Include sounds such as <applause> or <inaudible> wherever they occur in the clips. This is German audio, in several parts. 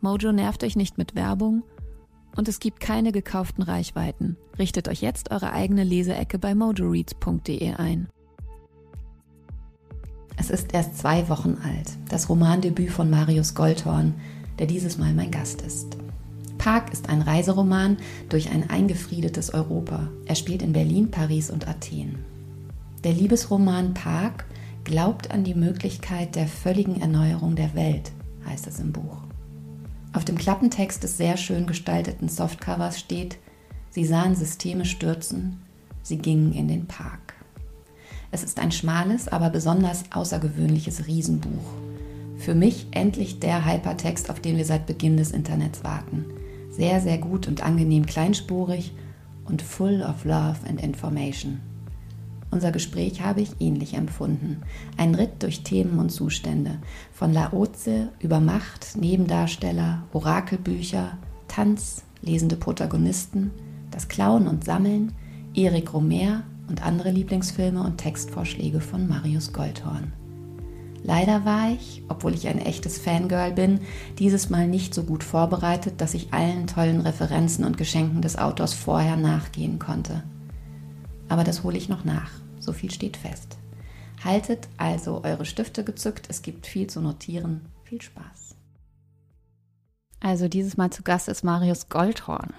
Mojo nervt euch nicht mit Werbung und es gibt keine gekauften Reichweiten. Richtet euch jetzt eure eigene Leseecke bei mojoreads.de ein. Es ist erst zwei Wochen alt, das Romandebüt von Marius Goldhorn, der dieses Mal mein Gast ist. Park ist ein Reiseroman durch ein eingefriedetes Europa. Er spielt in Berlin, Paris und Athen. Der Liebesroman Park glaubt an die Möglichkeit der völligen Erneuerung der Welt, heißt es im Buch. Auf dem Klappentext des sehr schön gestalteten Softcovers steht, sie sahen Systeme stürzen, sie gingen in den Park. Es ist ein schmales, aber besonders außergewöhnliches Riesenbuch. Für mich endlich der Hypertext, auf den wir seit Beginn des Internets warten. Sehr, sehr gut und angenehm kleinspurig und full of love and information. Unser Gespräch habe ich ähnlich empfunden. Ein Ritt durch Themen und Zustände. Von Laoze über Macht, Nebendarsteller, Orakelbücher, Tanz, lesende Protagonisten, das Klauen und Sammeln, Erik Romer und andere Lieblingsfilme und Textvorschläge von Marius Goldhorn. Leider war ich, obwohl ich ein echtes Fangirl bin, dieses Mal nicht so gut vorbereitet, dass ich allen tollen Referenzen und Geschenken des Autors vorher nachgehen konnte. Aber das hole ich noch nach, so viel steht fest. Haltet also eure Stifte gezückt, es gibt viel zu notieren. Viel Spaß. Also dieses Mal zu Gast ist Marius Goldhorn.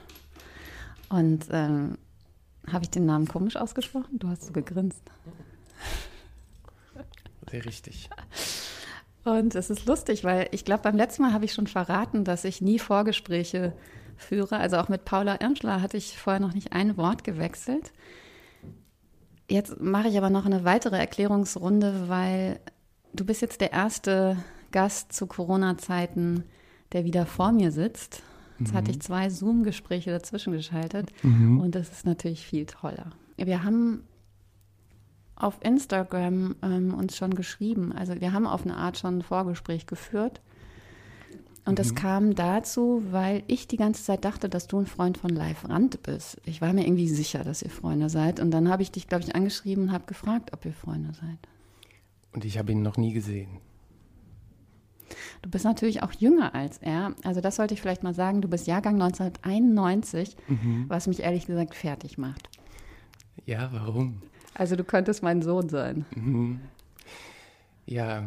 Und ähm, habe ich den Namen komisch ausgesprochen? Du hast so gegrinst. Sehr richtig. Und es ist lustig, weil ich glaube, beim letzten Mal habe ich schon verraten, dass ich nie Vorgespräche führe. Also auch mit Paula Irnschler hatte ich vorher noch nicht ein Wort gewechselt. Jetzt mache ich aber noch eine weitere Erklärungsrunde, weil du bist jetzt der erste Gast zu Corona-Zeiten, der wieder vor mir sitzt. Jetzt mhm. hatte ich zwei Zoom-Gespräche dazwischen geschaltet mhm. und das ist natürlich viel toller. Wir haben auf Instagram ähm, uns schon geschrieben. Also wir haben auf eine Art schon ein Vorgespräch geführt. Und das mhm. kam dazu, weil ich die ganze Zeit dachte, dass du ein Freund von Live Rand bist. Ich war mir irgendwie sicher, dass ihr Freunde seid. Und dann habe ich dich, glaube ich, angeschrieben und habe gefragt, ob ihr Freunde seid. Und ich habe ihn noch nie gesehen. Du bist natürlich auch jünger als er. Also das sollte ich vielleicht mal sagen. Du bist Jahrgang 1991, mhm. was mich ehrlich gesagt fertig macht. Ja, warum? Also du könntest mein Sohn sein. Mhm. Ja,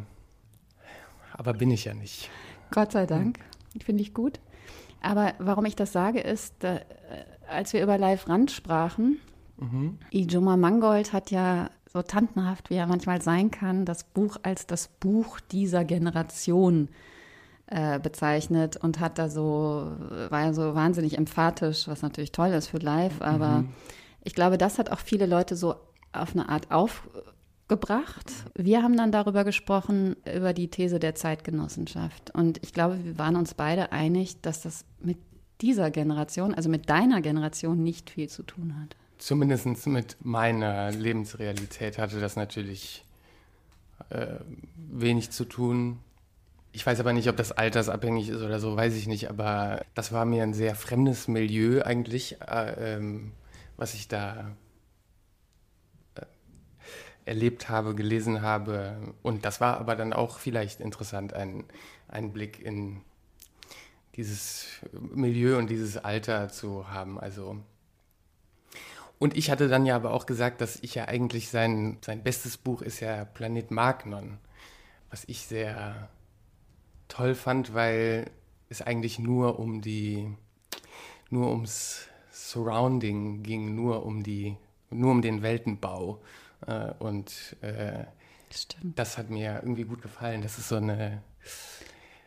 aber bin ich ja nicht. Gott sei Dank, mhm. finde ich gut. Aber warum ich das sage, ist, äh, als wir über Live Rand sprachen, mhm. Ijoma Mangold hat ja so tantenhaft, wie er manchmal sein kann, das Buch als das Buch dieser Generation äh, bezeichnet und hat da so, war ja so wahnsinnig emphatisch, was natürlich toll ist für Live, aber mhm. ich glaube, das hat auch viele Leute so auf eine Art aufgebracht. Wir haben dann darüber gesprochen, über die These der Zeitgenossenschaft. Und ich glaube, wir waren uns beide einig, dass das mit dieser Generation, also mit deiner Generation, nicht viel zu tun hat. Zumindest mit meiner Lebensrealität hatte das natürlich äh, wenig zu tun. Ich weiß aber nicht, ob das altersabhängig ist oder so, weiß ich nicht. Aber das war mir ein sehr fremdes Milieu eigentlich, äh, ähm, was ich da erlebt habe, gelesen habe. Und das war aber dann auch vielleicht interessant, ein, ein Blick in dieses Milieu und dieses Alter zu haben. Also und ich hatte dann ja aber auch gesagt, dass ich ja eigentlich sein, sein bestes Buch ist ja Planet Magnon, was ich sehr toll fand, weil es eigentlich nur um die, nur ums Surrounding ging, nur um die, nur um den Weltenbau. Äh, und äh, das hat mir irgendwie gut gefallen. Das ist so eine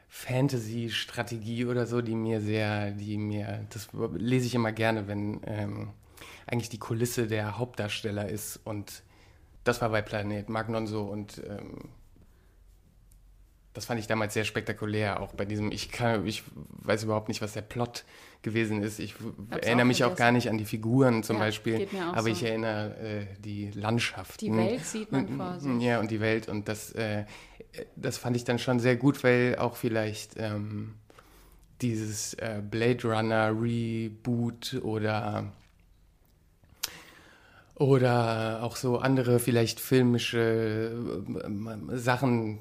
Fantasy-Strategie oder so, die mir sehr, die mir, das lese ich immer gerne, wenn ähm, eigentlich die Kulisse der Hauptdarsteller ist. Und das war bei Planet Magnon so und ähm, das fand ich damals sehr spektakulär, auch bei diesem, ich kann, ich weiß überhaupt nicht, was der Plot gewesen ist. Ich Hab's erinnere auch mich auch gar nicht an die Figuren zum ja, Beispiel, aber so. ich erinnere äh, die Landschaft. Die Welt sieht man vor sich. Ja, und die Welt und das, äh, das fand ich dann schon sehr gut, weil auch vielleicht ähm, dieses äh, Blade Runner Reboot oder oder auch so andere vielleicht filmische äh, Sachen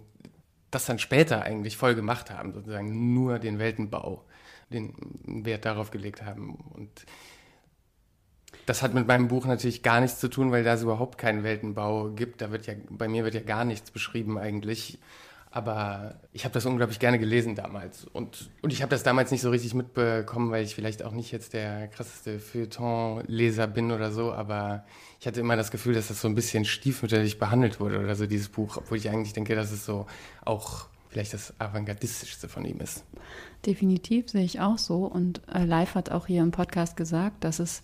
das dann später eigentlich voll gemacht haben, sozusagen nur den Weltenbau, den Wert darauf gelegt haben. Und das hat mit meinem Buch natürlich gar nichts zu tun, weil da es überhaupt keinen Weltenbau gibt. Da wird ja, bei mir wird ja gar nichts beschrieben eigentlich. Aber ich habe das unglaublich gerne gelesen damals. Und, und ich habe das damals nicht so richtig mitbekommen, weil ich vielleicht auch nicht jetzt der krasseste Feuilleton-Leser bin oder so. Aber ich hatte immer das Gefühl, dass das so ein bisschen stiefmütterlich behandelt wurde oder so, dieses Buch. Obwohl ich eigentlich denke, dass es so auch vielleicht das avantgardistischste von ihm ist. Definitiv sehe ich auch so. Und äh, Live hat auch hier im Podcast gesagt, dass es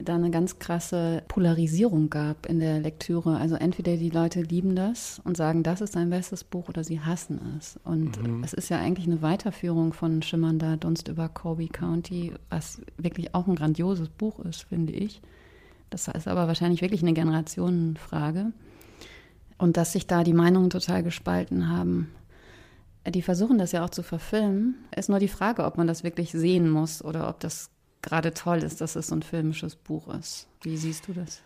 da eine ganz krasse Polarisierung gab in der Lektüre. Also entweder die Leute lieben das und sagen, das ist sein bestes Buch oder sie hassen es. Und mhm. es ist ja eigentlich eine Weiterführung von Schimmernder Dunst über Colby County, was wirklich auch ein grandioses Buch ist, finde ich. Das ist aber wahrscheinlich wirklich eine Generationenfrage. Und dass sich da die Meinungen total gespalten haben. Die versuchen das ja auch zu verfilmen. Ist nur die Frage, ob man das wirklich sehen muss oder ob das gerade toll ist, dass es so ein filmisches Buch ist. Wie siehst du das?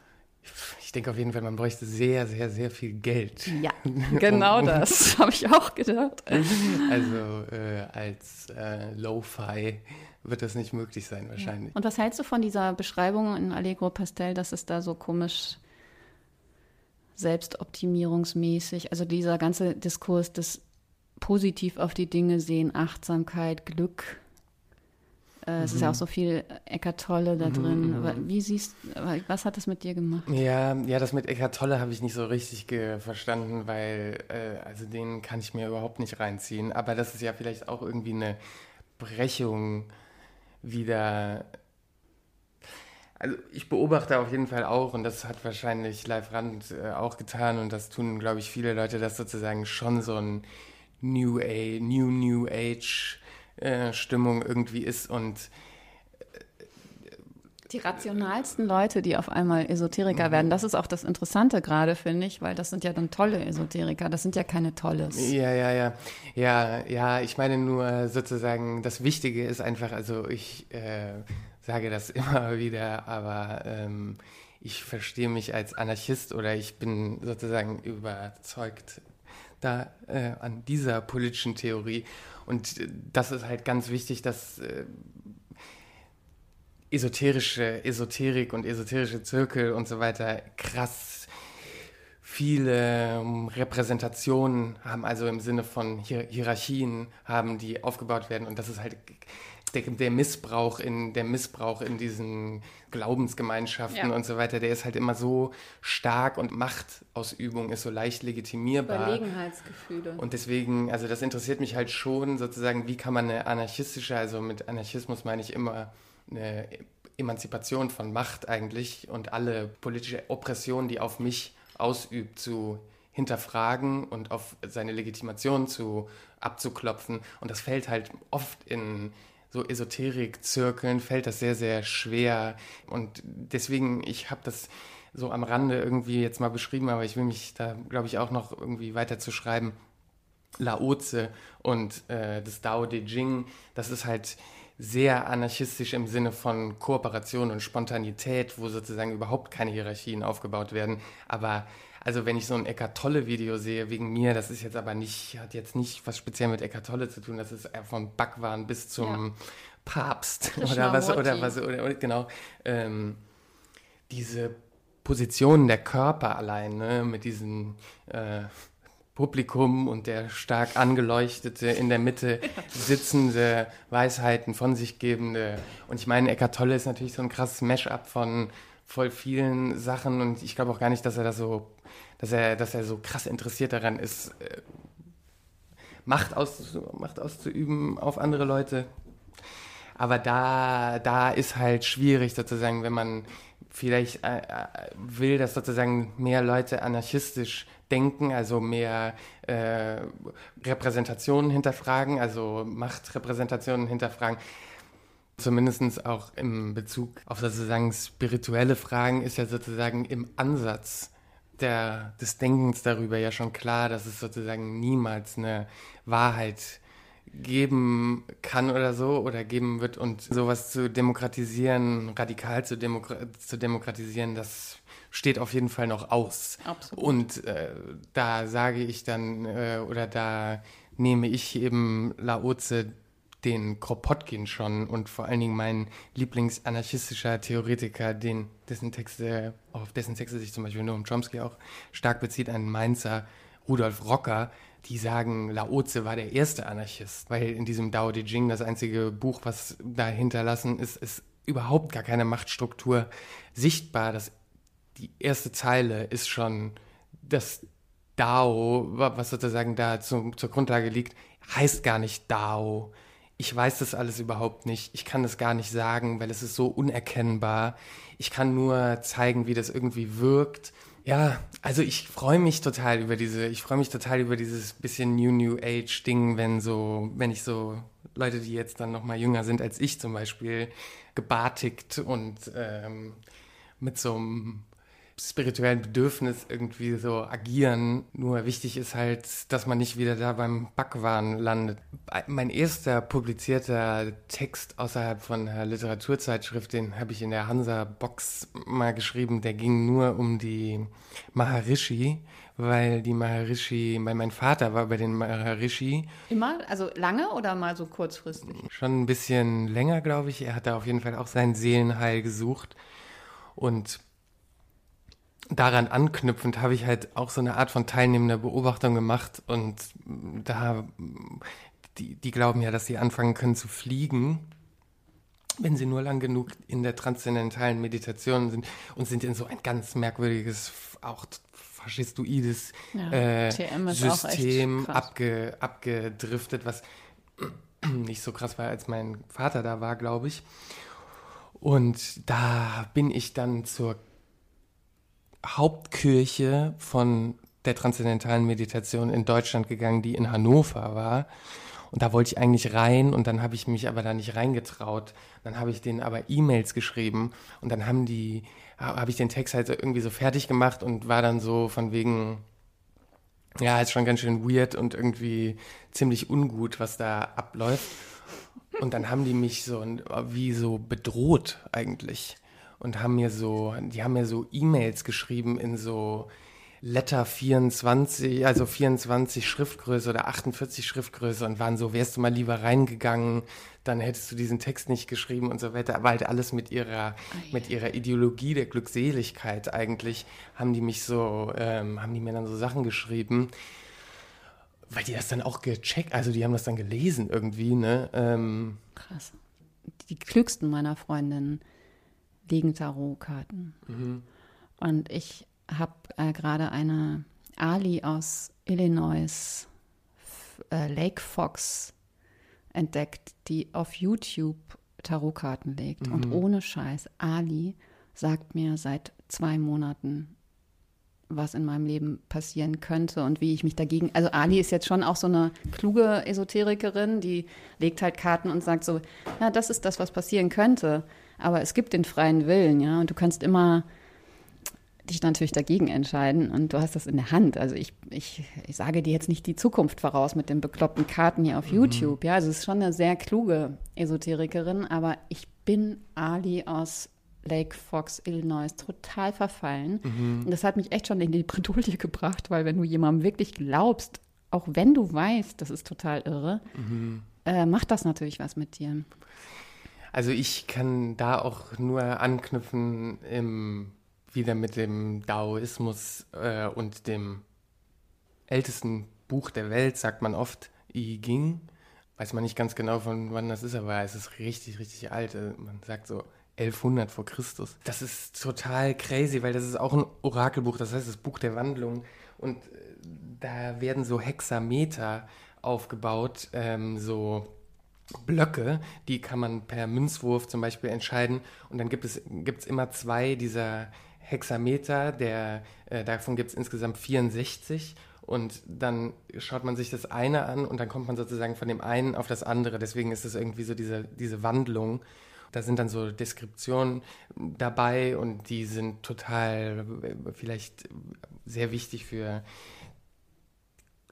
Ich denke auf jeden Fall, man bräuchte sehr, sehr, sehr viel Geld. Ja, <laughs> genau das <laughs> habe ich auch gedacht. Also äh, als äh, Lo-Fi wird das nicht möglich sein wahrscheinlich. Ja. Und was hältst du von dieser Beschreibung in Allegro Pastel, dass es da so komisch selbstoptimierungsmäßig, also dieser ganze Diskurs des positiv auf die Dinge sehen, Achtsamkeit, Glück, es mhm. ist ja auch mhm. so viel Eckart Tolle da drin. Mhm. Wie siehst was hat das mit dir gemacht? Ja, ja, das mit Eckart Tolle habe ich nicht so richtig verstanden, weil äh, also den kann ich mir überhaupt nicht reinziehen. Aber das ist ja vielleicht auch irgendwie eine Brechung wieder. Also ich beobachte auf jeden Fall auch, und das hat wahrscheinlich Live Rand äh, auch getan, und das tun, glaube ich, viele Leute, dass sozusagen schon so ein New Age, New New Age äh, Stimmung irgendwie ist und die rationalsten Leute, die auf einmal Esoteriker mhm. werden, das ist auch das Interessante gerade, finde ich, weil das sind ja dann tolle Esoteriker, das sind ja keine Tolles. Ja, ja, ja. Ja, ja, ich meine nur sozusagen, das Wichtige ist einfach, also ich äh, sage das <laughs> immer wieder, aber ähm, ich verstehe mich als Anarchist oder ich bin sozusagen überzeugt da äh, an dieser politischen Theorie. Und das ist halt ganz wichtig, dass äh, esoterische Esoterik und esoterische Zirkel und so weiter krass viele ähm, Repräsentationen haben, also im Sinne von Hier Hierarchien haben, die aufgebaut werden. Und das ist halt der, der, Missbrauch in der Missbrauch in diesen Glaubensgemeinschaften ja. und so weiter, der ist halt immer so stark und Machtausübung ist so leicht legitimierbar. Überlegenheitsgefühle. Und deswegen, also das interessiert mich halt schon sozusagen, wie kann man eine anarchistische, also mit Anarchismus meine ich immer eine Emanzipation von Macht eigentlich und alle politische Oppression, die auf mich ausübt, zu hinterfragen und auf seine Legitimation zu abzuklopfen. Und das fällt halt oft in so Esoterik-Zirkeln fällt das sehr, sehr schwer. Und deswegen, ich habe das so am Rande irgendwie jetzt mal beschrieben, aber ich will mich da, glaube ich, auch noch irgendwie weiter zu schreiben. Laoze und äh, das Dao De Jing, das ist halt sehr anarchistisch im Sinne von Kooperation und Spontanität, wo sozusagen überhaupt keine Hierarchien aufgebaut werden. Aber also wenn ich so ein Eckart Tolle Video sehe wegen mir, das ist jetzt aber nicht, hat jetzt nicht was speziell mit Eckart Tolle zu tun, das ist von Backwaren bis zum ja. Papst oder was, oder was, oder, oder genau, ähm, diese Positionen der Körper allein, ne, mit diesen äh, Publikum und der stark angeleuchtete, in der Mitte <laughs> sitzende, Weisheiten von sich gebende. Und ich meine, Eckart Tolle ist natürlich so ein krasses Mash-up von voll vielen Sachen und ich glaube auch gar nicht, dass er das so, dass er, dass er so krass interessiert daran ist, äh, Macht, aus, Macht auszuüben auf andere Leute. Aber da, da ist halt schwierig sozusagen, wenn man vielleicht äh, äh, will, dass sozusagen mehr Leute anarchistisch denken, also mehr äh, Repräsentationen hinterfragen, also Machtrepräsentationen hinterfragen. Zumindest auch im Bezug auf sozusagen spirituelle Fragen ist ja sozusagen im Ansatz der, des Denkens darüber ja schon klar, dass es sozusagen niemals eine Wahrheit geben kann oder so oder geben wird und sowas zu demokratisieren, radikal zu, Demokra zu demokratisieren, das steht auf jeden Fall noch aus. Absolut. Und äh, da sage ich dann äh, oder da nehme ich eben Laoze den Kropotkin schon und vor allen Dingen mein Lieblingsanarchistischer Theoretiker, den, dessen Texte, auf dessen Texte sich zum Beispiel Noam Chomsky auch stark bezieht, ein Mainzer Rudolf Rocker, die sagen, Laoze war der erste Anarchist, weil in diesem Dao De Jing das einzige Buch, was da hinterlassen ist, ist überhaupt gar keine Machtstruktur sichtbar. Das, die erste Zeile ist schon das Dao, was sozusagen da zu, zur Grundlage liegt, heißt gar nicht Dao. Ich weiß das alles überhaupt nicht. Ich kann das gar nicht sagen, weil es ist so unerkennbar. Ich kann nur zeigen, wie das irgendwie wirkt ja, also ich freue mich total über diese, ich freue mich total über dieses bisschen New New Age Ding, wenn so, wenn ich so Leute, die jetzt dann noch mal jünger sind als ich zum Beispiel, gebartigt und ähm, mit so einem spirituellen Bedürfnis irgendwie so agieren. Nur wichtig ist halt, dass man nicht wieder da beim Backwaren landet. Mein erster publizierter Text außerhalb von einer Literaturzeitschrift, den habe ich in der Hansa-Box mal geschrieben. Der ging nur um die Maharishi, weil die Maharishi, weil mein Vater war bei den Maharishi. Immer? Also lange oder mal so kurzfristig? Schon ein bisschen länger, glaube ich. Er hat da auf jeden Fall auch sein Seelenheil gesucht. Und daran anknüpfend habe ich halt auch so eine Art von teilnehmender Beobachtung gemacht und da, die, die glauben ja, dass sie anfangen können zu fliegen, wenn sie nur lang genug in der transzendentalen Meditation sind und sind in so ein ganz merkwürdiges, auch faschistoides ja, äh, System abge, abgedriftet, was <clears throat> nicht so krass war, als mein Vater da war, glaube ich. Und da bin ich dann zur Hauptkirche von der transzendentalen Meditation in Deutschland gegangen, die in Hannover war. Und da wollte ich eigentlich rein und dann habe ich mich aber da nicht reingetraut. Dann habe ich denen aber E-Mails geschrieben und dann haben die, habe ich den Text halt irgendwie so fertig gemacht und war dann so von wegen, ja, ist schon ganz schön weird und irgendwie ziemlich ungut, was da abläuft. Und dann haben die mich so wie so bedroht eigentlich und haben mir so, die haben mir so E-Mails geschrieben in so Letter 24, also 24 Schriftgröße oder 48 Schriftgröße und waren so, wärst du mal lieber reingegangen, dann hättest du diesen Text nicht geschrieben und so weiter. Aber halt alles mit ihrer, oh, mit ihrer Ideologie der Glückseligkeit eigentlich haben die mich so, ähm, haben die mir dann so Sachen geschrieben, weil die das dann auch gecheckt, also die haben das dann gelesen irgendwie, ne? Ähm, Krass. Die klügsten meiner Freundinnen liegen Tarotkarten. Mhm. Und ich habe äh, gerade eine Ali aus Illinois, äh, Lake Fox, entdeckt, die auf YouTube Tarotkarten legt. Mhm. Und ohne Scheiß, Ali sagt mir seit zwei Monaten, was in meinem Leben passieren könnte und wie ich mich dagegen. Also Ali ist jetzt schon auch so eine kluge Esoterikerin, die legt halt Karten und sagt so, ja, das ist das, was passieren könnte. Aber es gibt den freien Willen, ja, und du kannst immer dich natürlich dagegen entscheiden und du hast das in der Hand. Also ich, ich, ich sage dir jetzt nicht die Zukunft voraus mit den bekloppten Karten hier auf mhm. YouTube. Ja, also es ist schon eine sehr kluge Esoterikerin, aber ich bin Ali aus Lake Fox, Illinois, total verfallen. Mhm. Und das hat mich echt schon in die Bredouille gebracht, weil wenn du jemandem wirklich glaubst, auch wenn du weißt, das ist total irre, mhm. äh, macht das natürlich was mit dir. Also ich kann da auch nur anknüpfen im, wieder mit dem Daoismus äh, und dem ältesten Buch der Welt, sagt man oft, I Ging. Weiß man nicht ganz genau, von wann das ist, aber es ist richtig, richtig alt. Also man sagt so 1100 vor Christus. Das ist total crazy, weil das ist auch ein Orakelbuch, das heißt das Buch der Wandlung. Und äh, da werden so Hexameter aufgebaut, ähm, so Blöcke, die kann man per Münzwurf zum Beispiel entscheiden. Und dann gibt es gibt's immer zwei dieser Hexameter, der, äh, davon gibt es insgesamt 64. Und dann schaut man sich das eine an und dann kommt man sozusagen von dem einen auf das andere. Deswegen ist es irgendwie so diese, diese Wandlung. Da sind dann so Deskriptionen dabei und die sind total äh, vielleicht sehr wichtig für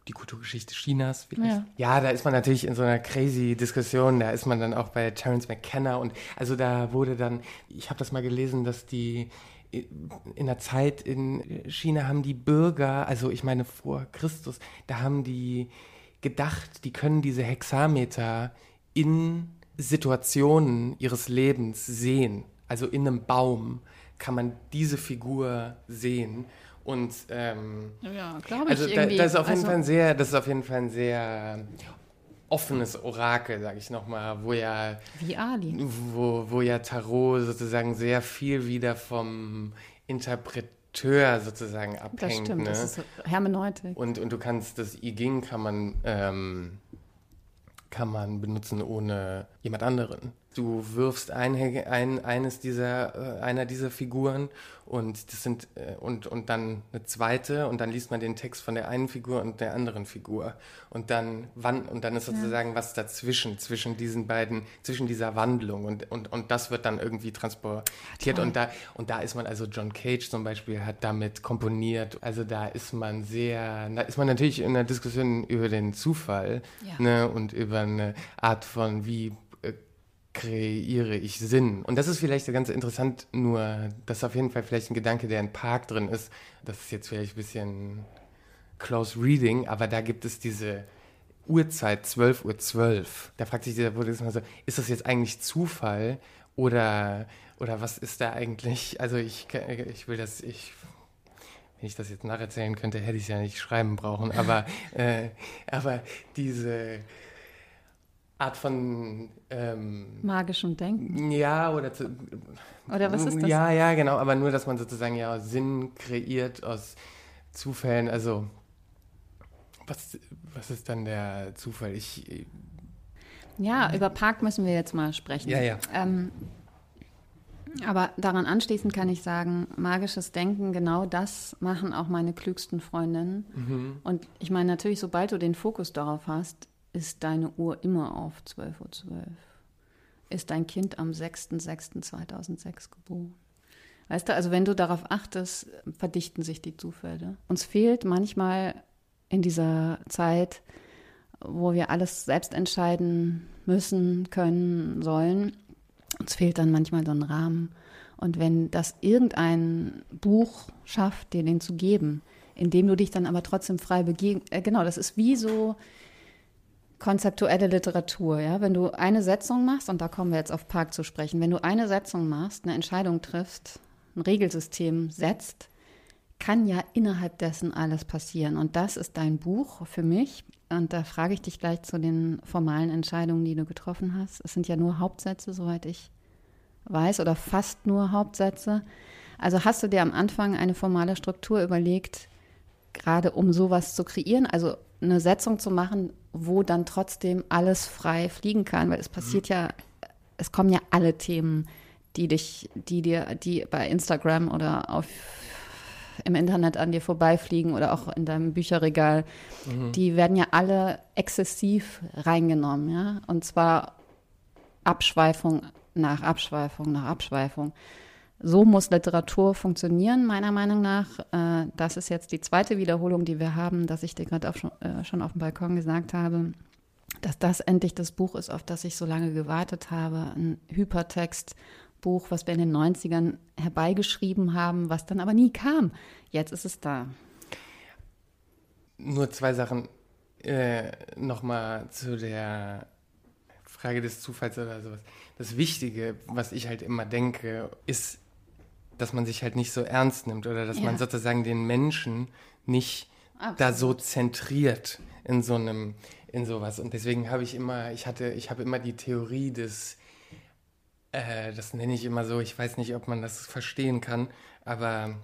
die Kulturgeschichte Chinas vielleicht. Ja. ja. da ist man natürlich in so einer crazy Diskussion. Da ist man dann auch bei Terence McKenna und also da wurde dann, ich habe das mal gelesen, dass die in der Zeit in China haben die Bürger, also ich meine vor Christus, da haben die gedacht, die können diese Hexameter in Situationen ihres Lebens sehen. Also in einem Baum kann man diese Figur sehen und ähm, ja, glaube ich. Also da, das ist auf jeden also, Fall ein sehr, das ist auf jeden Fall ein sehr offenes Orakel, sage ich nochmal, wo ja wie Ali, wo, wo ja Tarot sozusagen sehr viel wieder vom Interpreteur sozusagen abhängt. Das stimmt, ne? das ist Hermeneutik. Und, und du kannst das I Ging kann man ähm, kann man benutzen ohne jemand anderen. Du wirfst ein, ein, eines dieser, äh, einer dieser Figuren und das sind äh, und, und dann eine zweite und dann liest man den Text von der einen Figur und der anderen Figur und dann wann und dann ist sozusagen ja. was dazwischen zwischen diesen beiden zwischen dieser Wandlung und und, und das wird dann irgendwie transportiert ja, und da und da ist man also John Cage zum Beispiel hat damit komponiert also da ist man sehr da ist man natürlich in der Diskussion über den Zufall ja. ne, und über eine Art von wie kreiere ich Sinn? Und das ist vielleicht ganz interessant, nur das ist auf jeden Fall vielleicht ein Gedanke, der in Park drin ist. Das ist jetzt vielleicht ein bisschen close reading, aber da gibt es diese Uhrzeit 12.12 Uhr. 12. Da fragt sich dieser Buddhismus so, ist das jetzt eigentlich Zufall oder, oder was ist da eigentlich? Also ich, ich will das, ich wenn ich das jetzt nacherzählen könnte, hätte ich es ja nicht schreiben brauchen. Aber, <laughs> äh, aber diese, Art von ähm, magischem Denken. Ja, oder zu, Oder was ist das? Ja, ja, genau, aber nur, dass man sozusagen ja Sinn kreiert aus Zufällen. Also was, was ist dann der Zufall? Ich ja, über Park müssen wir jetzt mal sprechen. Ja, ja. Ähm, aber daran anschließend kann ich sagen, magisches Denken, genau das machen auch meine klügsten Freundinnen. Mhm. Und ich meine, natürlich, sobald du den Fokus darauf hast, ist deine Uhr immer auf 12.12 Uhr. 12. Ist dein Kind am 6.6.2006 geboren? Weißt du, also wenn du darauf achtest, verdichten sich die Zufälle. Uns fehlt manchmal in dieser Zeit, wo wir alles selbst entscheiden müssen, können, sollen, uns fehlt dann manchmal so ein Rahmen. Und wenn das irgendein Buch schafft, dir den zu geben, indem du dich dann aber trotzdem frei begegnest, äh, genau, das ist wie so, konzeptuelle Literatur, ja, wenn du eine Setzung machst, und da kommen wir jetzt auf Park zu sprechen, wenn du eine Setzung machst, eine Entscheidung triffst, ein Regelsystem setzt, kann ja innerhalb dessen alles passieren. Und das ist dein Buch für mich. Und da frage ich dich gleich zu den formalen Entscheidungen, die du getroffen hast. Es sind ja nur Hauptsätze, soweit ich weiß, oder fast nur Hauptsätze. Also hast du dir am Anfang eine formale Struktur überlegt, gerade um sowas zu kreieren? Also eine Setzung zu machen, wo dann trotzdem alles frei fliegen kann, weil es passiert mhm. ja, es kommen ja alle Themen, die dich, die dir, die bei Instagram oder auf im Internet an dir vorbeifliegen oder auch in deinem Bücherregal, mhm. die werden ja alle exzessiv reingenommen, ja, und zwar Abschweifung nach Abschweifung nach Abschweifung. So muss Literatur funktionieren, meiner Meinung nach. Äh, das ist jetzt die zweite Wiederholung, die wir haben, dass ich dir gerade äh, schon auf dem Balkon gesagt habe, dass das endlich das Buch ist, auf das ich so lange gewartet habe. Ein Hypertextbuch, was wir in den 90ern herbeigeschrieben haben, was dann aber nie kam. Jetzt ist es da. Nur zwei Sachen äh, nochmal zu der Frage des Zufalls oder sowas. Das Wichtige, was ich halt immer denke, ist dass man sich halt nicht so ernst nimmt oder dass ja. man sozusagen den Menschen nicht Absolut. da so zentriert in so einem, in sowas. Und deswegen habe ich immer, ich hatte, ich habe immer die Theorie des, äh, das nenne ich immer so, ich weiß nicht, ob man das verstehen kann, aber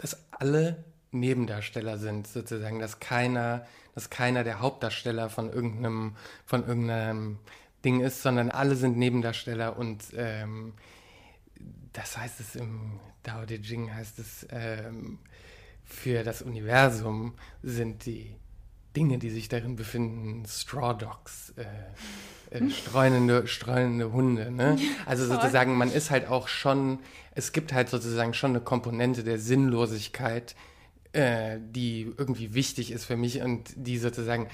dass alle Nebendarsteller sind, sozusagen, dass keiner, dass keiner der Hauptdarsteller von irgendeinem, von irgendeinem Ding ist, sondern alle sind Nebendarsteller und ähm, das heißt es im Dao De Jing heißt es ähm, für das Universum sind die Dinge, die sich darin befinden, Straw Dogs, äh, äh, <laughs> streunende, streunende Hunde. Ne? Also sozusagen, man ist halt auch schon, es gibt halt sozusagen schon eine Komponente der Sinnlosigkeit, äh, die irgendwie wichtig ist für mich und die sozusagen äh,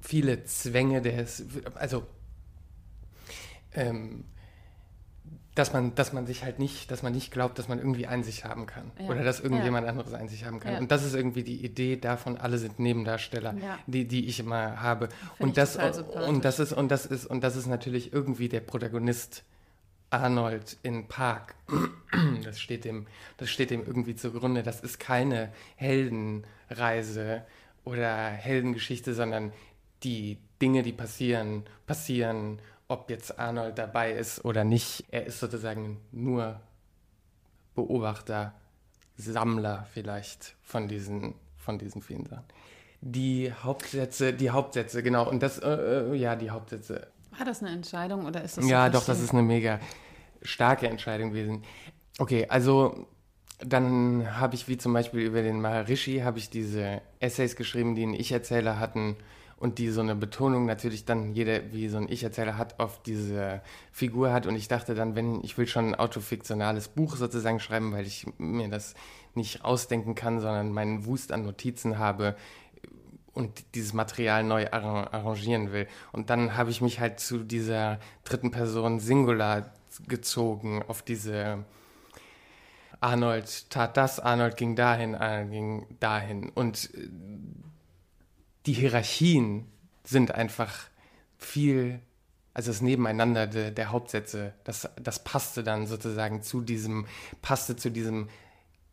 viele Zwänge des, also ähm, dass man, dass man sich halt nicht, dass man nicht glaubt, dass man irgendwie Einsicht haben kann. Ja. Oder dass irgendjemand ja. anderes Einsicht haben kann. Ja. Und das ist irgendwie die Idee davon, alle sind Nebendarsteller, die, die ich immer habe. und das, und das ist, und das ist, und das ist natürlich irgendwie der Protagonist Arnold in Park. <clears throat> Das steht dem, das steht dem irgendwie zugrunde. Das ist keine Heldenreise oder Heldengeschichte, sondern die Dinge, die passieren, passieren ob jetzt Arnold dabei ist oder nicht. Er ist sozusagen nur Beobachter, Sammler vielleicht von diesen, von diesen vielen Sachen. Die Hauptsätze, die Hauptsätze, genau. Und das, äh, äh ja, die Hauptsätze. War das eine Entscheidung oder ist das? Ja, doch, das ist eine mega starke Entscheidung gewesen. Okay, also dann habe ich wie zum Beispiel über den Maharishi habe ich diese Essays geschrieben, die einen Ich-Erzähler hatten und die so eine Betonung natürlich dann jeder, wie so ein Ich-Erzähler hat, auf diese Figur hat. Und ich dachte dann, wenn ich will schon ein autofiktionales Buch sozusagen schreiben, weil ich mir das nicht ausdenken kann, sondern meinen Wust an Notizen habe und dieses Material neu arrangieren will. Und dann habe ich mich halt zu dieser dritten Person Singular gezogen, auf diese Arnold tat das, Arnold ging dahin, Arnold ging dahin. Und die Hierarchien sind einfach viel, also das Nebeneinander der, der Hauptsätze, das, das passte dann sozusagen zu diesem, passte zu diesem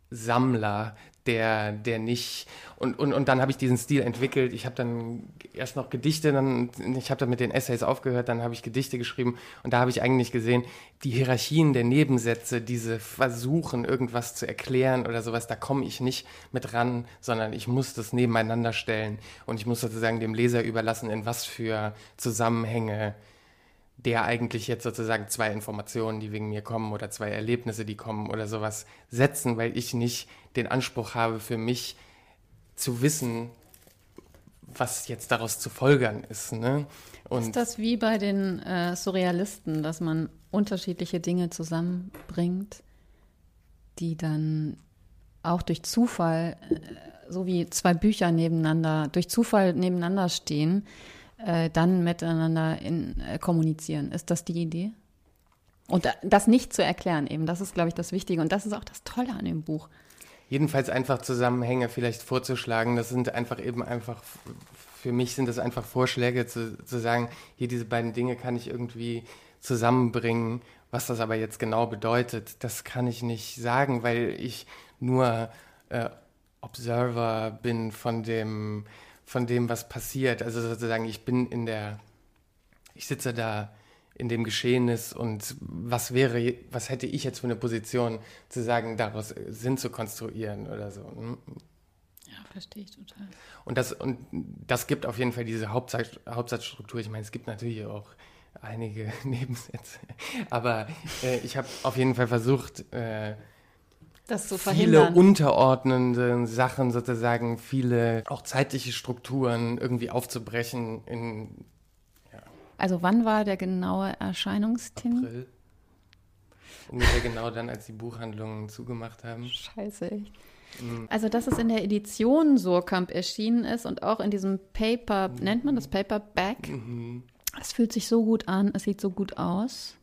Sammler, der, der nicht. Und, und, und dann habe ich diesen Stil entwickelt. Ich habe dann erst noch Gedichte, dann, ich habe dann mit den Essays aufgehört, dann habe ich Gedichte geschrieben und da habe ich eigentlich gesehen, die Hierarchien der Nebensätze, diese Versuchen, irgendwas zu erklären oder sowas, da komme ich nicht mit ran, sondern ich muss das nebeneinander stellen und ich muss sozusagen dem Leser überlassen, in was für Zusammenhänge der eigentlich jetzt sozusagen zwei Informationen, die wegen mir kommen oder zwei Erlebnisse, die kommen oder sowas setzen, weil ich nicht den Anspruch habe für mich zu wissen, was jetzt daraus zu folgern ist. Ne? Und ist das wie bei den äh, Surrealisten, dass man unterschiedliche Dinge zusammenbringt, die dann auch durch Zufall, äh, so wie zwei Bücher nebeneinander, durch Zufall nebeneinander stehen, äh, dann miteinander in, äh, kommunizieren. Ist das die Idee? Und das nicht zu erklären eben, das ist, glaube ich, das Wichtige. Und das ist auch das Tolle an dem Buch. Jedenfalls einfach Zusammenhänge vielleicht vorzuschlagen. Das sind einfach eben einfach, für mich sind das einfach Vorschläge zu, zu sagen, hier diese beiden Dinge kann ich irgendwie zusammenbringen. Was das aber jetzt genau bedeutet, das kann ich nicht sagen, weil ich nur äh, Observer bin von dem, von dem, was passiert. Also sozusagen, ich bin in der, ich sitze da in dem Geschehnis und was wäre, was hätte ich jetzt für eine Position zu sagen, daraus Sinn zu konstruieren oder so. Hm? Ja, verstehe ich total. Und das, und das gibt auf jeden Fall diese Hauptsatz, Hauptsatzstruktur. Ich meine, es gibt natürlich auch einige <laughs> Nebensätze, aber äh, ich habe auf jeden Fall versucht, äh, das zu verhindern. Viele unterordnende Sachen sozusagen, viele auch zeitliche Strukturen irgendwie aufzubrechen. In, ja. Also wann war der genaue Erscheinungstermin? April. Ungefähr genau dann, als die Buchhandlungen zugemacht haben. Scheiße, echt. Mhm. Also, dass es in der Edition Surkamp erschienen ist und auch in diesem Paper, nennt man das Paperback? Mhm. Es fühlt sich so gut an, es sieht so gut aus.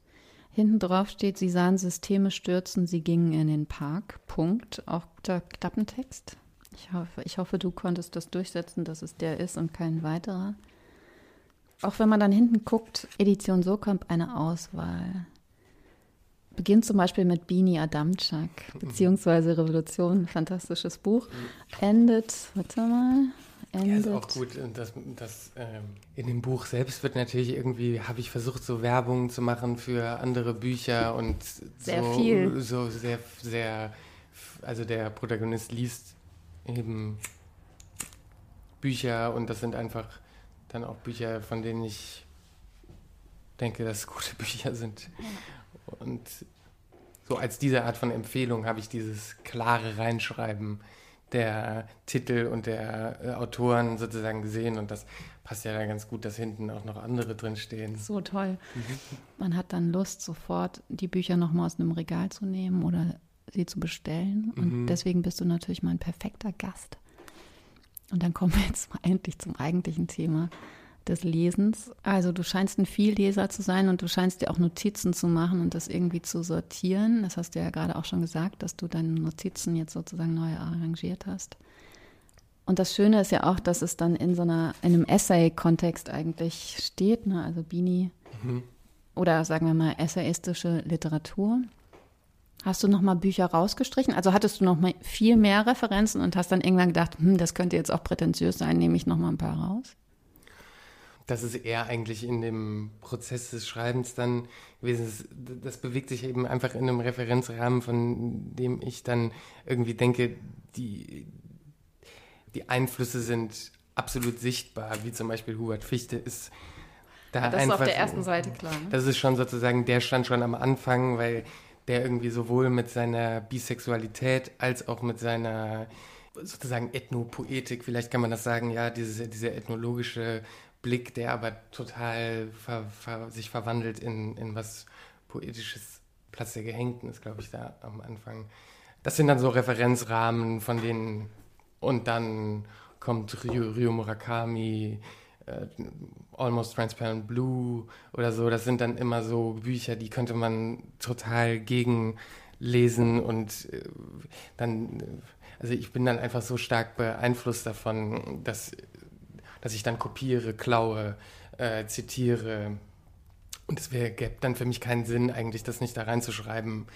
Hinten drauf steht, sie sahen Systeme stürzen, sie gingen in den Park. Punkt. Auch guter Klappentext. Ich hoffe, ich hoffe, du konntest das durchsetzen, dass es der ist und kein weiterer. Auch wenn man dann hinten guckt, Edition Sokamp eine Auswahl. beginnt zum Beispiel mit Bini Adamczak, beziehungsweise Revolution, fantastisches Buch. Endet, warte mal, endet. Ja, ist auch gut. Das, das ähm, in dem Buch selbst wird natürlich irgendwie, habe ich versucht, so Werbung zu machen für andere Bücher und sehr so, viel. so sehr, sehr, also der Protagonist liest eben Bücher und das sind einfach dann auch Bücher, von denen ich denke, dass es gute <laughs> Bücher sind. Und so als diese Art von Empfehlung habe ich dieses klare Reinschreiben der Titel und der äh, Autoren sozusagen gesehen und das passt ja dann ganz gut, dass hinten auch noch andere drinstehen. So toll. Man hat dann Lust, sofort die Bücher nochmal aus einem Regal zu nehmen oder sie zu bestellen. Und Mhm. deswegen bist du natürlich mein perfekter Gast. Und dann kommen wir jetzt mal <laughs> endlich zum eigentlichen Thema des Lesens. Also du scheinst ein Vielleser zu sein und du scheinst dir auch Notizen zu machen und das irgendwie zu sortieren. Das hast du ja gerade auch schon gesagt, dass du deine Notizen jetzt sozusagen neu arrangiert hast. Und das Schöne ist ja auch, dass es dann in so einer, in einem Essay-Kontext eigentlich steht, ne? also Bini oder sagen wir mal essayistische Literatur. Hast du noch mal Bücher rausgestrichen? Also hattest du noch mal viel mehr Referenzen und hast dann irgendwann gedacht, hm, das könnte jetzt auch prätentiös sein, nehme ich noch mal ein paar raus? Das ist eher eigentlich in dem Prozess des Schreibens dann gewesen. Das, das bewegt sich eben einfach in einem Referenzrahmen, von dem ich dann irgendwie denke, die, die Einflüsse sind absolut sichtbar, wie zum Beispiel Hubert Fichte ist da Das ist einfach. auf der ersten Seite klar. Ne? Das ist schon sozusagen, der stand schon am Anfang, weil der irgendwie sowohl mit seiner Bisexualität als auch mit seiner sozusagen Ethnopoetik, vielleicht kann man das sagen, ja, diese, dieser ethnologische Blick, der aber total ver, ver, sich verwandelt in, in was Poetisches, Platz der Gehängten ist, glaube ich, da am Anfang. Das sind dann so Referenzrahmen, von denen und dann kommt Ryo, Ryo Murakami, äh, Almost Transparent Blue oder so. Das sind dann immer so Bücher, die könnte man total gegenlesen und äh, dann, äh, also ich bin dann einfach so stark beeinflusst davon, dass, dass ich dann kopiere, klaue, äh, zitiere. Und es gäbe dann für mich keinen Sinn, eigentlich das nicht da reinzuschreiben,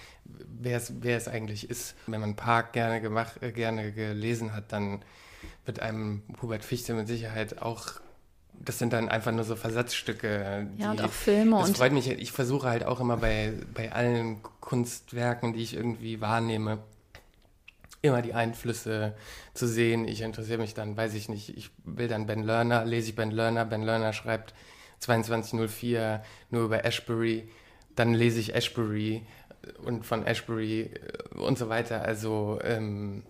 wer es, wer es eigentlich ist. Wenn man Park gerne, gemacht, äh, gerne gelesen hat, dann wird einem Hubert Fichte mit Sicherheit auch, das sind dann einfach nur so Versatzstücke. Ja, und die- auch Filme Das und freut mich, ich versuche halt auch immer bei, bei allen Kunstwerken, die ich irgendwie wahrnehme, immer die Einflüsse zu sehen. Ich interessiere mich dann, weiß ich nicht, ich will dann Ben Lerner, lese ich Ben Lerner, Ben Lerner schreibt 2204 nur über Ashbury, dann lese ich Ashbury und von Ashbury äh, und so weiter. Also ähm,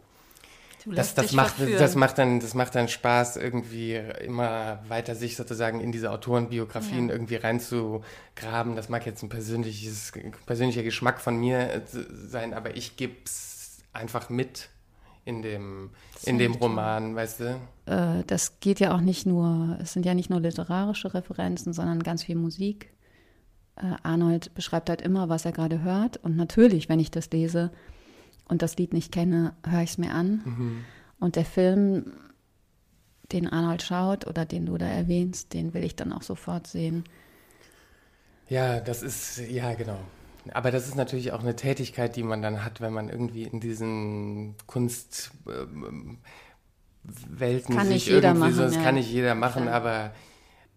das, das, macht, verführen. das, macht dann, das macht dann Spaß, irgendwie immer weiter sich sozusagen in diese Autorenbiografien Ja. irgendwie reinzugraben. Das mag jetzt ein persönliches, persönlicher Geschmack von mir äh, sein, aber ich gebe es einfach mit in dem, in dem. Roman, weißt du? äh, das geht ja auch nicht nur, es sind ja nicht nur literarische Referenzen, sondern ganz viel Musik. Äh, Arnold beschreibt halt immer, was er gerade hört. Und natürlich, wenn ich das lese und das Lied nicht kenne, höre ich es mir an. Und der Film, den Arnold schaut oder den du da erwähnst, den will ich dann auch sofort sehen. Ja, das ist, ja, genau. Aber das ist natürlich auch eine Tätigkeit, die man dann hat, wenn man irgendwie in diesen Kunstwelten Kann sich irgendwie so, machen, das ja. kann nicht jeder machen, Ja. aber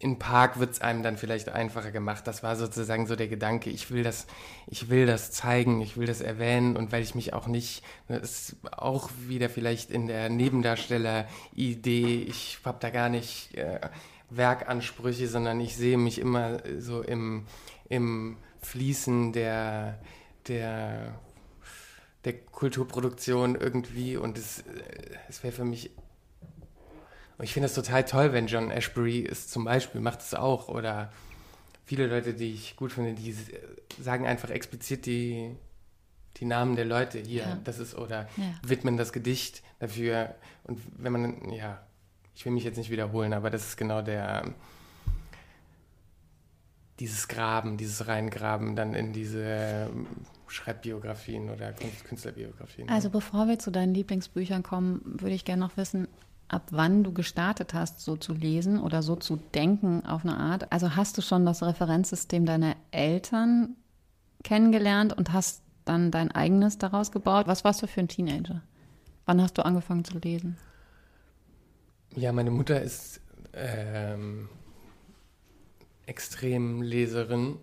in Park wird es einem dann vielleicht einfacher gemacht. Das war sozusagen so der Gedanke, ich will das, ich will das zeigen, ich will das erwähnen und weil ich mich auch nicht, das ist auch wieder vielleicht in der Nebendarsteller-Idee, ich habe da gar nicht äh, Werkansprüche, sondern ich sehe mich immer so im, im Fließen der, der, der Kulturproduktion irgendwie und es, es wäre für mich und ich finde es total toll, wenn John Ashbery es zum Beispiel macht es auch oder viele Leute, die ich gut finde, die sagen einfach explizit die, die Namen der Leute hier, Ja. das ist oder Ja. widmen das Gedicht dafür und wenn man ja, ich will mich jetzt nicht wiederholen, aber das ist genau der dieses Graben, dieses Reingraben dann in diese ähm, Schreibbiografien oder Künstlerbiografien. Also bevor wir zu deinen Lieblingsbüchern kommen, würde ich gerne noch wissen, ab wann du gestartet hast, so zu lesen oder so zu denken auf eine Art. Also hast du schon das Referenzsystem deiner Eltern kennengelernt und hast dann dein eigenes daraus gebaut. Was warst du für ein Teenager? Wann hast du angefangen zu lesen? Ja, meine Mutter ist ähm, Extremleserin,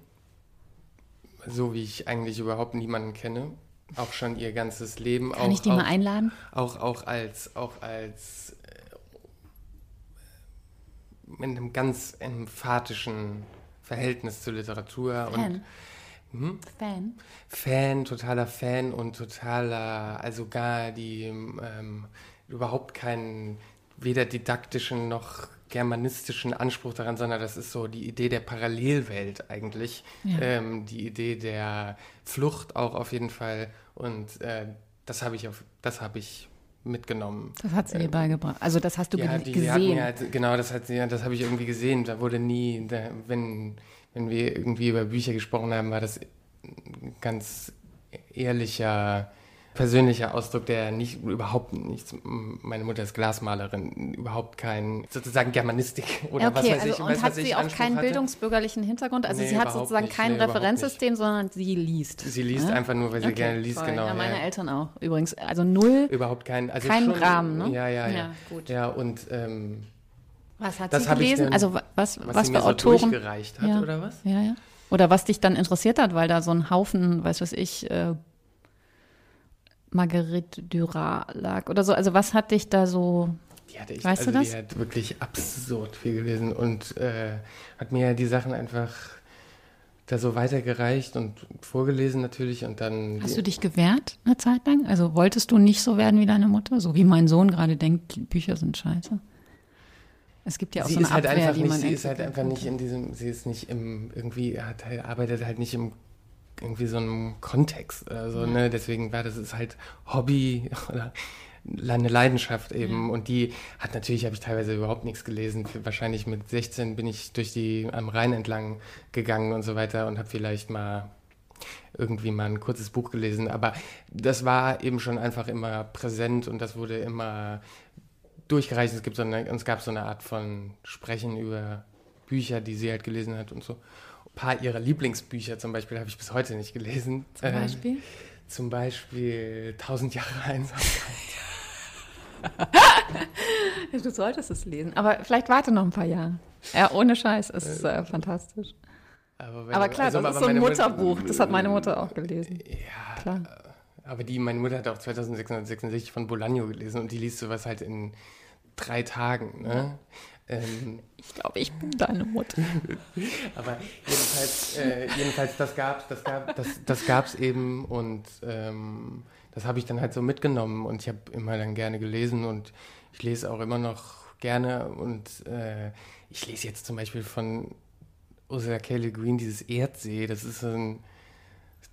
so wie ich eigentlich überhaupt niemanden kenne. Auch schon ihr ganzes Leben. Kann auch, ich die auch, mal einladen? Auch, auch als, auch als äh, mit einem ganz emphatischen Verhältnis zur Literatur. Fan. Und, hm? Fan? Fan, totaler Fan und totaler, also gar die ähm, überhaupt keinen weder didaktischen noch germanistischen Anspruch daran, sondern das ist so die Idee der Parallelwelt eigentlich, Ja. ähm, die Idee der Flucht auch auf jeden Fall und äh, das habe ich auf, das habe ich mitgenommen. Das hat sie dir beigebracht. Also das hast du Ja, die, gesehen. ja halt- genau, das hat sie, ja, das habe ich irgendwie gesehen. Da wurde nie, da, wenn, wenn wir irgendwie über Bücher gesprochen haben, war das ganz ehrlicher, persönlicher Ausdruck, der nicht überhaupt nichts. Meine Mutter ist Glasmalerin, überhaupt kein sozusagen Germanistik <laughs> oder was okay, weiß ich. also, weiß, und hat was ich sie auch keinen hatte. bildungsbürgerlichen Hintergrund? Also Nee, sie hat sozusagen kein Nee, Referenzsystem, sondern sie liest. Sie liest Ja? einfach nur, weil sie Okay, gerne liest, toll. genau. Ja, meine ja. Eltern auch übrigens. Also null. Überhaupt kein, also Keinen schon, Rahmen, ne? Ja, ja, ja. Ja, gut. Ja, und ähm, Was hat sie ich gelesen? dann- also wa- was, was, was, sie für mir so Autoren? durchgereicht hat, Ja. oder was? Ja, ja. Oder was dich dann interessiert hat, weil da so ein Haufen, weiß was ich, äh, Marguerite Duras lag oder so. Also was hat dich da so Die hatte ich, Weißt du also das? die hat wirklich absurd viel gelesen und äh, hat mir die Sachen einfach da so weitergereicht und vorgelesen natürlich und dann. Hast du dich gewehrt eine Zeit lang? Also wolltest du nicht so werden wie deine Mutter? So wie mein Sohn gerade denkt, Bücher sind scheiße. Es gibt ja auch sie so eine ist halt Abwehr, einfach die nicht, sie ist halt einfach nicht in diesem, sie ist nicht im, irgendwie, hat, halt- arbeitet halt nicht im irgendwie so einem Kontext oder so, ne? Deswegen war das ist halt Hobby <laughs> oder eine Leidenschaft eben. Und die hat natürlich, habe ich teilweise überhaupt nichts gelesen. Wahrscheinlich mit 16 bin ich durch die am Rhein entlang gegangen und so weiter und habe vielleicht mal irgendwie mal ein kurzes Buch gelesen. Aber das war eben schon einfach immer präsent und das wurde immer durchgereicht. Es, gibt so eine, es gab so eine Art von Sprechen über Bücher, die sie halt gelesen hat und so. Ein paar ihrer Lieblingsbücher zum Beispiel habe ich bis heute nicht gelesen. Zum Ähm, Beispiel? zum Beispiel Tausend Jahre Einsamkeit. <laughs> Du solltest es lesen. Aber vielleicht warte noch ein paar Jahre. Ja, ohne Scheiß, es ist äh, fantastisch. Aber, wenn- Aber klar, also, das ist so ein Mutter- Mutterbuch. Das hat meine Mutter auch gelesen. Ja, Klar. aber die, meine Mutter hat auch 2666 von Bolaño gelesen und die liest sowas halt in drei Tagen. Ne? Ähm, Ich glaube, ich bin deine Mutter. <laughs> Aber jedenfalls, äh, jedenfalls das gab's, das gab, das, das gab's eben und ähm, das habe ich dann halt so mitgenommen und ich habe immer dann gerne gelesen und ich lese auch immer noch gerne und äh, ich lese jetzt zum Beispiel von Ursula K. Le Guin dieses Erdsee, das ist so ein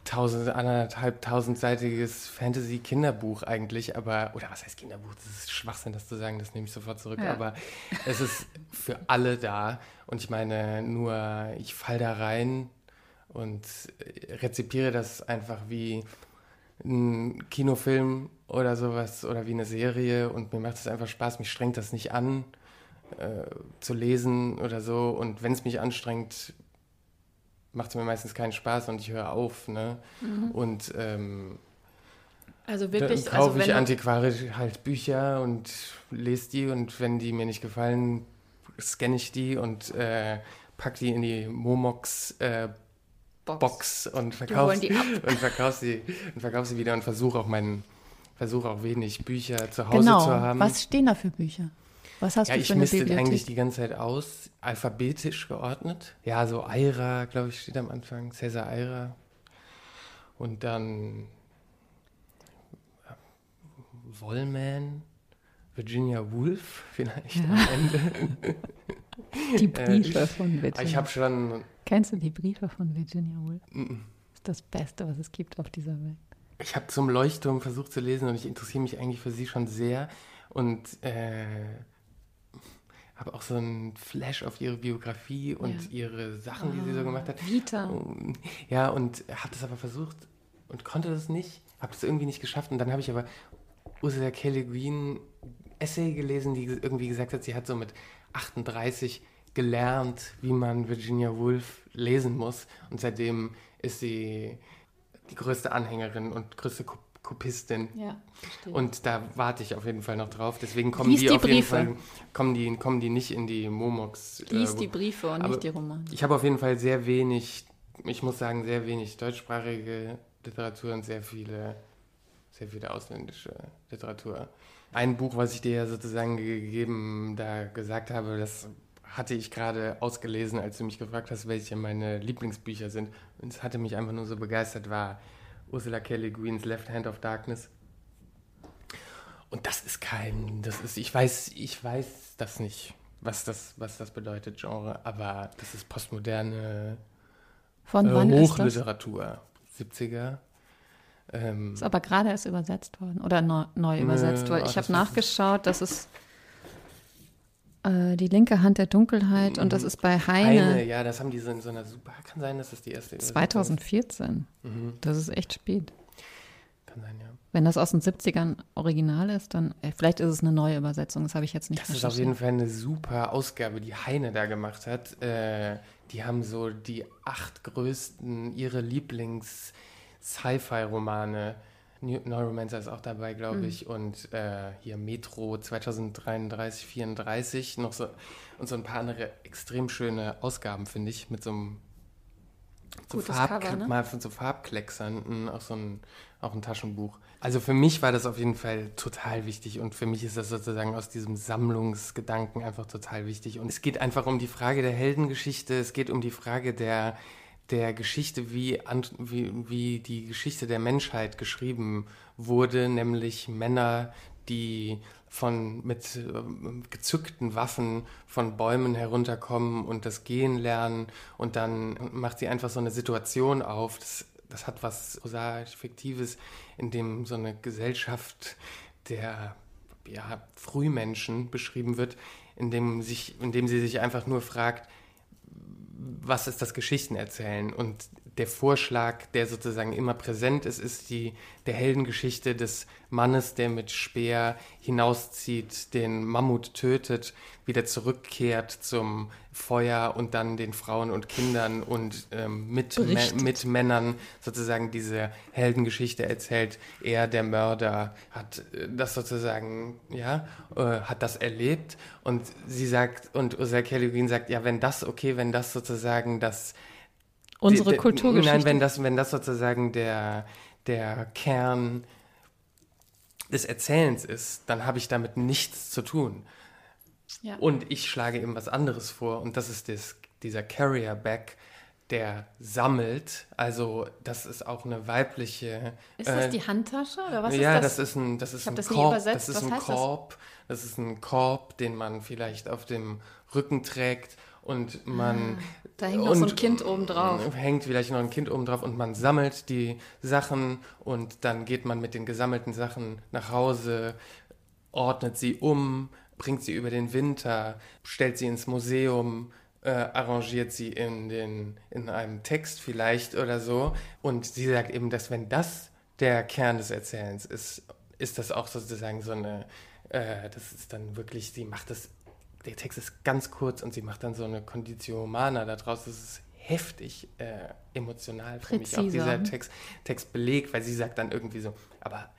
tausend, anderthalb tausendseitiges Fantasy-Kinderbuch eigentlich, aber, oder was heißt Kinderbuch? Das ist Schwachsinn, das zu sagen, das nehme ich sofort zurück, Ja. aber es ist für alle da und ich meine, nur ich fall da rein und rezipiere das einfach wie ein Kinofilm oder sowas oder wie eine Serie und mir macht es einfach Spaß, mich strengt das nicht an äh, zu lesen oder so und wenn es mich anstrengt, macht es mir meistens keinen Spaß und ich höre auf, ne? Und ähm, Also dann wirklich, kaufe also wenn ich antiquarisch halt Bücher und lese die und wenn die mir nicht gefallen, scanne ich die und äh, pack die in die Momox äh, Box. Box und verkaufe die <laughs> und verkauf sie und verkauf sie wieder und versuche auch meinen versuche auch wenig Bücher zu Hause genau, zu haben. was stehen da für Bücher? Was hast ja, du ich für eine misste Bibliothek? eigentlich die ganze Zeit aus, alphabetisch geordnet. Ja, so Aira, glaube ich, steht am Anfang, Cäsar Aira. Und dann äh, Wollman, Virginia Woolf <laughs> vielleicht am <laughs> Ende. die Briefe von Virginia. Ich habe schon, Kennst du die Briefe von Virginia Woolf? mm, Das ist das Beste, was es gibt auf dieser Welt. ich habe zum Leuchtturm versucht zu lesen und ich interessiere mich eigentlich für sie schon sehr und äh, habe auch so einen Flash auf ihre Biografie und Ja. ihre Sachen, die sie so gemacht hat. Vita. Ja, und habe das aber versucht und konnte das nicht, habe das irgendwie nicht geschafft. Und dann habe ich aber Ursula K. Le Guin Essay gelesen, die irgendwie gesagt hat, sie hat so mit 38 gelernt, wie man Virginia Woolf lesen muss. Und seitdem ist sie die größte Anhängerin und größte Kopistin. Ja, und da warte ich auf jeden Fall noch drauf. Deswegen kommen Lies die, auf jeden Briefe. Fall kommen die, kommen die nicht in die Momox. Lies äh, die Briefe und nicht die Romane. Ich habe auf jeden Fall sehr wenig, ich muss sagen, sehr wenig deutschsprachige Literatur und sehr viele, sehr viele ausländische Literatur. Ein Buch, was ich dir ja sozusagen gegeben, da gesagt habe, das hatte ich gerade ausgelesen, als du mich gefragt hast, welche meine Lieblingsbücher sind. Und es hatte mich einfach nur so begeistert, war Ursula K. Le Guin's Left Hand of Darkness. Und das ist kein, das ist, ich weiß, ich weiß das nicht, was das, was das bedeutet, Genre, aber das ist postmoderne Von äh, wann ist das? Hochliteratur. 70er. Ähm, Ist aber gerade erst übersetzt worden oder neu, neu übersetzt, weil ah, ich habe nachgeschaut, das ist äh, die linke Hand der Dunkelheit und das ist bei Heine, Heine, ja, das haben die so in so einer super, kann sein, dass das die erste Übersetzung 2014. Mhm. Das ist echt spät. ist. Kann sein, ja. Wenn das aus den 70ern original ist, dann äh, vielleicht ist es eine neue Übersetzung, das habe ich jetzt nicht Das ist auf jeden Fall eine super Ausgabe, die Heine da gemacht hat. Äh, die haben so die acht größten, ihre Lieblings-Sci-Fi-Romane. New Neuromancer ist auch dabei, glaube ich. Und äh, hier Metro 2033, 34. Noch so, und so ein paar andere extrem schöne Ausgaben, finde ich, mit so einem so, Farb, Cover, ne? mal von so Farbklecksern, auch so ein, auch ein Taschenbuch. Also für mich war das auf jeden Fall total wichtig und für mich ist das sozusagen aus diesem Sammlungsgedanken einfach total wichtig. Und es geht einfach um die Frage der Heldengeschichte, es geht um die Frage der, der Geschichte, wie, wie, wie die Geschichte der Menschheit geschrieben wurde, nämlich Männer, die von mit ähm, gezückten Waffen von Bäumen herunterkommen und das Gehen lernen und dann macht sie einfach so eine Situation auf. Das, das hat was prosaisch Fiktives, in dem so eine Gesellschaft der ja, Frühmenschen beschrieben wird, in dem, sich, in dem sie sich einfach nur fragt, was ist das Geschichtenerzählen? Und der Vorschlag, der sozusagen immer präsent ist, ist die der Heldengeschichte des Mannes, der mit Speer hinauszieht, den Mammut tötet, wieder zurückkehrt zum Feuer und dann den Frauen und Kindern und ähm, mit, mit Männern sozusagen diese Heldengeschichte erzählt. Er, der Mörder, hat äh, das sozusagen, ja, äh, hat das erlebt und sie sagt, und Ursula K. Le Guin sagt, ja, wenn das, okay, wenn das sozusagen das Unsere die- die- Kulturgeschichte. Nein, wenn das, wenn das sozusagen der, der Kern des Erzählens ist, dann habe ich damit nichts zu tun. Ja. Und ich schlage eben was anderes vor und das ist das, dieser Carrier-Back, der sammelt. Also das ist auch eine weibliche. Ist das äh, die Handtasche oder was ja, ist das? das ist ein, das ist ein das Korb. Das ist Was ein heißt das? Korb. Das? ist ein Korb, den man vielleicht auf dem Rücken trägt und man da hängt noch so ein Kind oben drauf. hängt vielleicht noch ein Kind oben drauf und man sammelt die Sachen und dann geht man mit den gesammelten Sachen nach Hause, ordnet sie um, bringt sie über den Winter, stellt sie ins Museum, äh, arrangiert sie in, den, in einem Text vielleicht oder so. Und sie sagt eben, dass wenn das der Kern des Erzählens ist, ist das auch sozusagen so eine, äh, das ist dann wirklich, sie macht das, der Text ist ganz kurz und sie macht dann so eine Conditio Humana daraus. Das ist heftig äh, emotional für mich auch Präziser. dieser Text, Text belegt, weil sie sagt dann irgendwie so, aber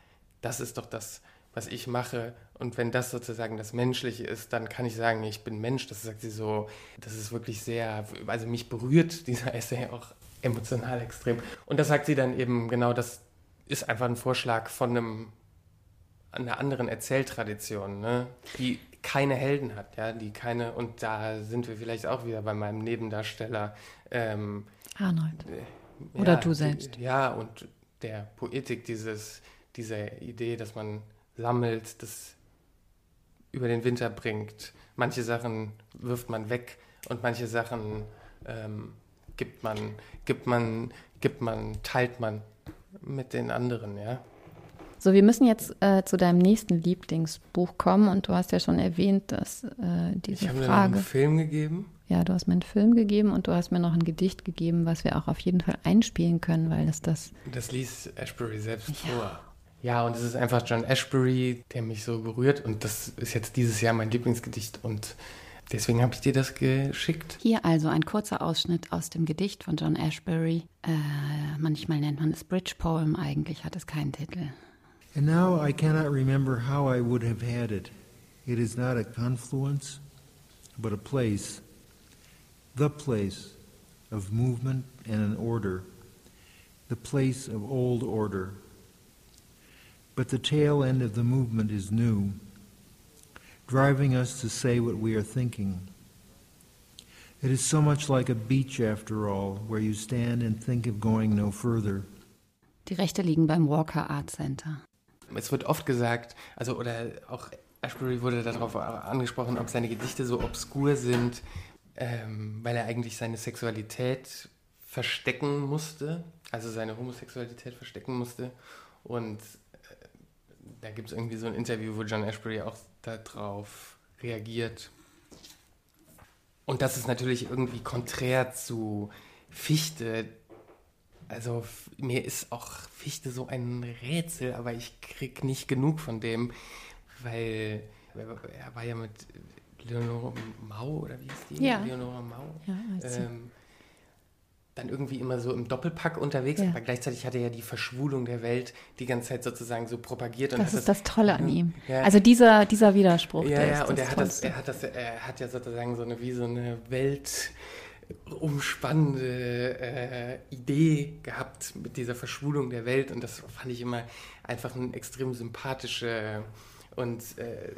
das ist doch das, was ich mache. Und wenn das sozusagen das Menschliche ist, dann kann ich sagen, ich bin Mensch. Das sagt sie so, das ist wirklich sehr, also mich berührt dieser Essay auch emotional extrem. Und das sagt sie dann eben genau, das ist einfach ein Vorschlag von einem einer anderen Erzähltradition, ne? die keine Helden hat, ja, die keine, und da sind wir vielleicht auch wieder bei meinem Nebendarsteller. Ähm, Arnold. ja, Oder du die- selbst. Ja, und der Poetik dieses, dieser Idee, dass man sammelt, das über den Winter bringt. Manche Sachen wirft man weg und manche Sachen ähm, gibt man, gibt man, gibt man, teilt man mit den anderen, ja. So, wir müssen jetzt äh, zu deinem nächsten Lieblingsbuch kommen und du hast ja schon erwähnt, dass äh, diese Ich habe dir noch einen Frage. Film gegeben. Ja, du hast mir einen Film gegeben und du hast mir noch ein Gedicht gegeben, was wir auch auf jeden Fall einspielen können, weil es das. Das liest Ashbury selbst vor. Ja, und es ist einfach John Ashbury, der mich so berührt. Und das ist jetzt dieses Jahr mein Lieblingsgedicht. Und Deswegen habe ich dir das geschickt. Hier also ein kurzer Ausschnitt aus dem Gedicht von John Ashbery. Äh, manchmal nennt man es Bridge Poem, eigentlich hat es keinen Titel. And now I cannot remember how I would have had it. It is not a confluence, but a place, the place of movement and an order, the place of old order. But the tail end of the movement is new, driving us to say what we are thinking. It is so much like a beach, after all, where you stand and think of going no further. Die Rechte liegen beim Walker Art Center. Es wird oft gesagt, also oder auch Ashbury wurde darauf angesprochen, ob seine Gedichte so obskur sind, ähm, weil er eigentlich seine Sexualität verstecken musste, also seine Homosexualität verstecken musste. Und äh, da gibt es irgendwie so ein Interview, wo John Ashbury auch darauf reagiert. Und das ist natürlich irgendwie konträr zu Fichte. Also mir ist auch Fichte so ein Rätsel, aber ich krieg nicht genug von dem, weil er war ja mit Leonore Mau, oder wie ist die? Ja. Leonore Mau. Ja, ähm, dann irgendwie immer so im Doppelpack unterwegs, Ja. aber gleichzeitig hat er ja die Verschwulung der Welt die ganze Zeit sozusagen so propagiert. Das ist das Tolle an ihm. Ja. Also dieser, dieser Widerspruch, Ja, der ja, und das er hat, das, er, hat das, er hat ja sozusagen so eine, wie so eine weltumspannende äh, Idee gehabt mit dieser Verschwulung der Welt und das fand ich immer einfach eine extrem sympathische und äh,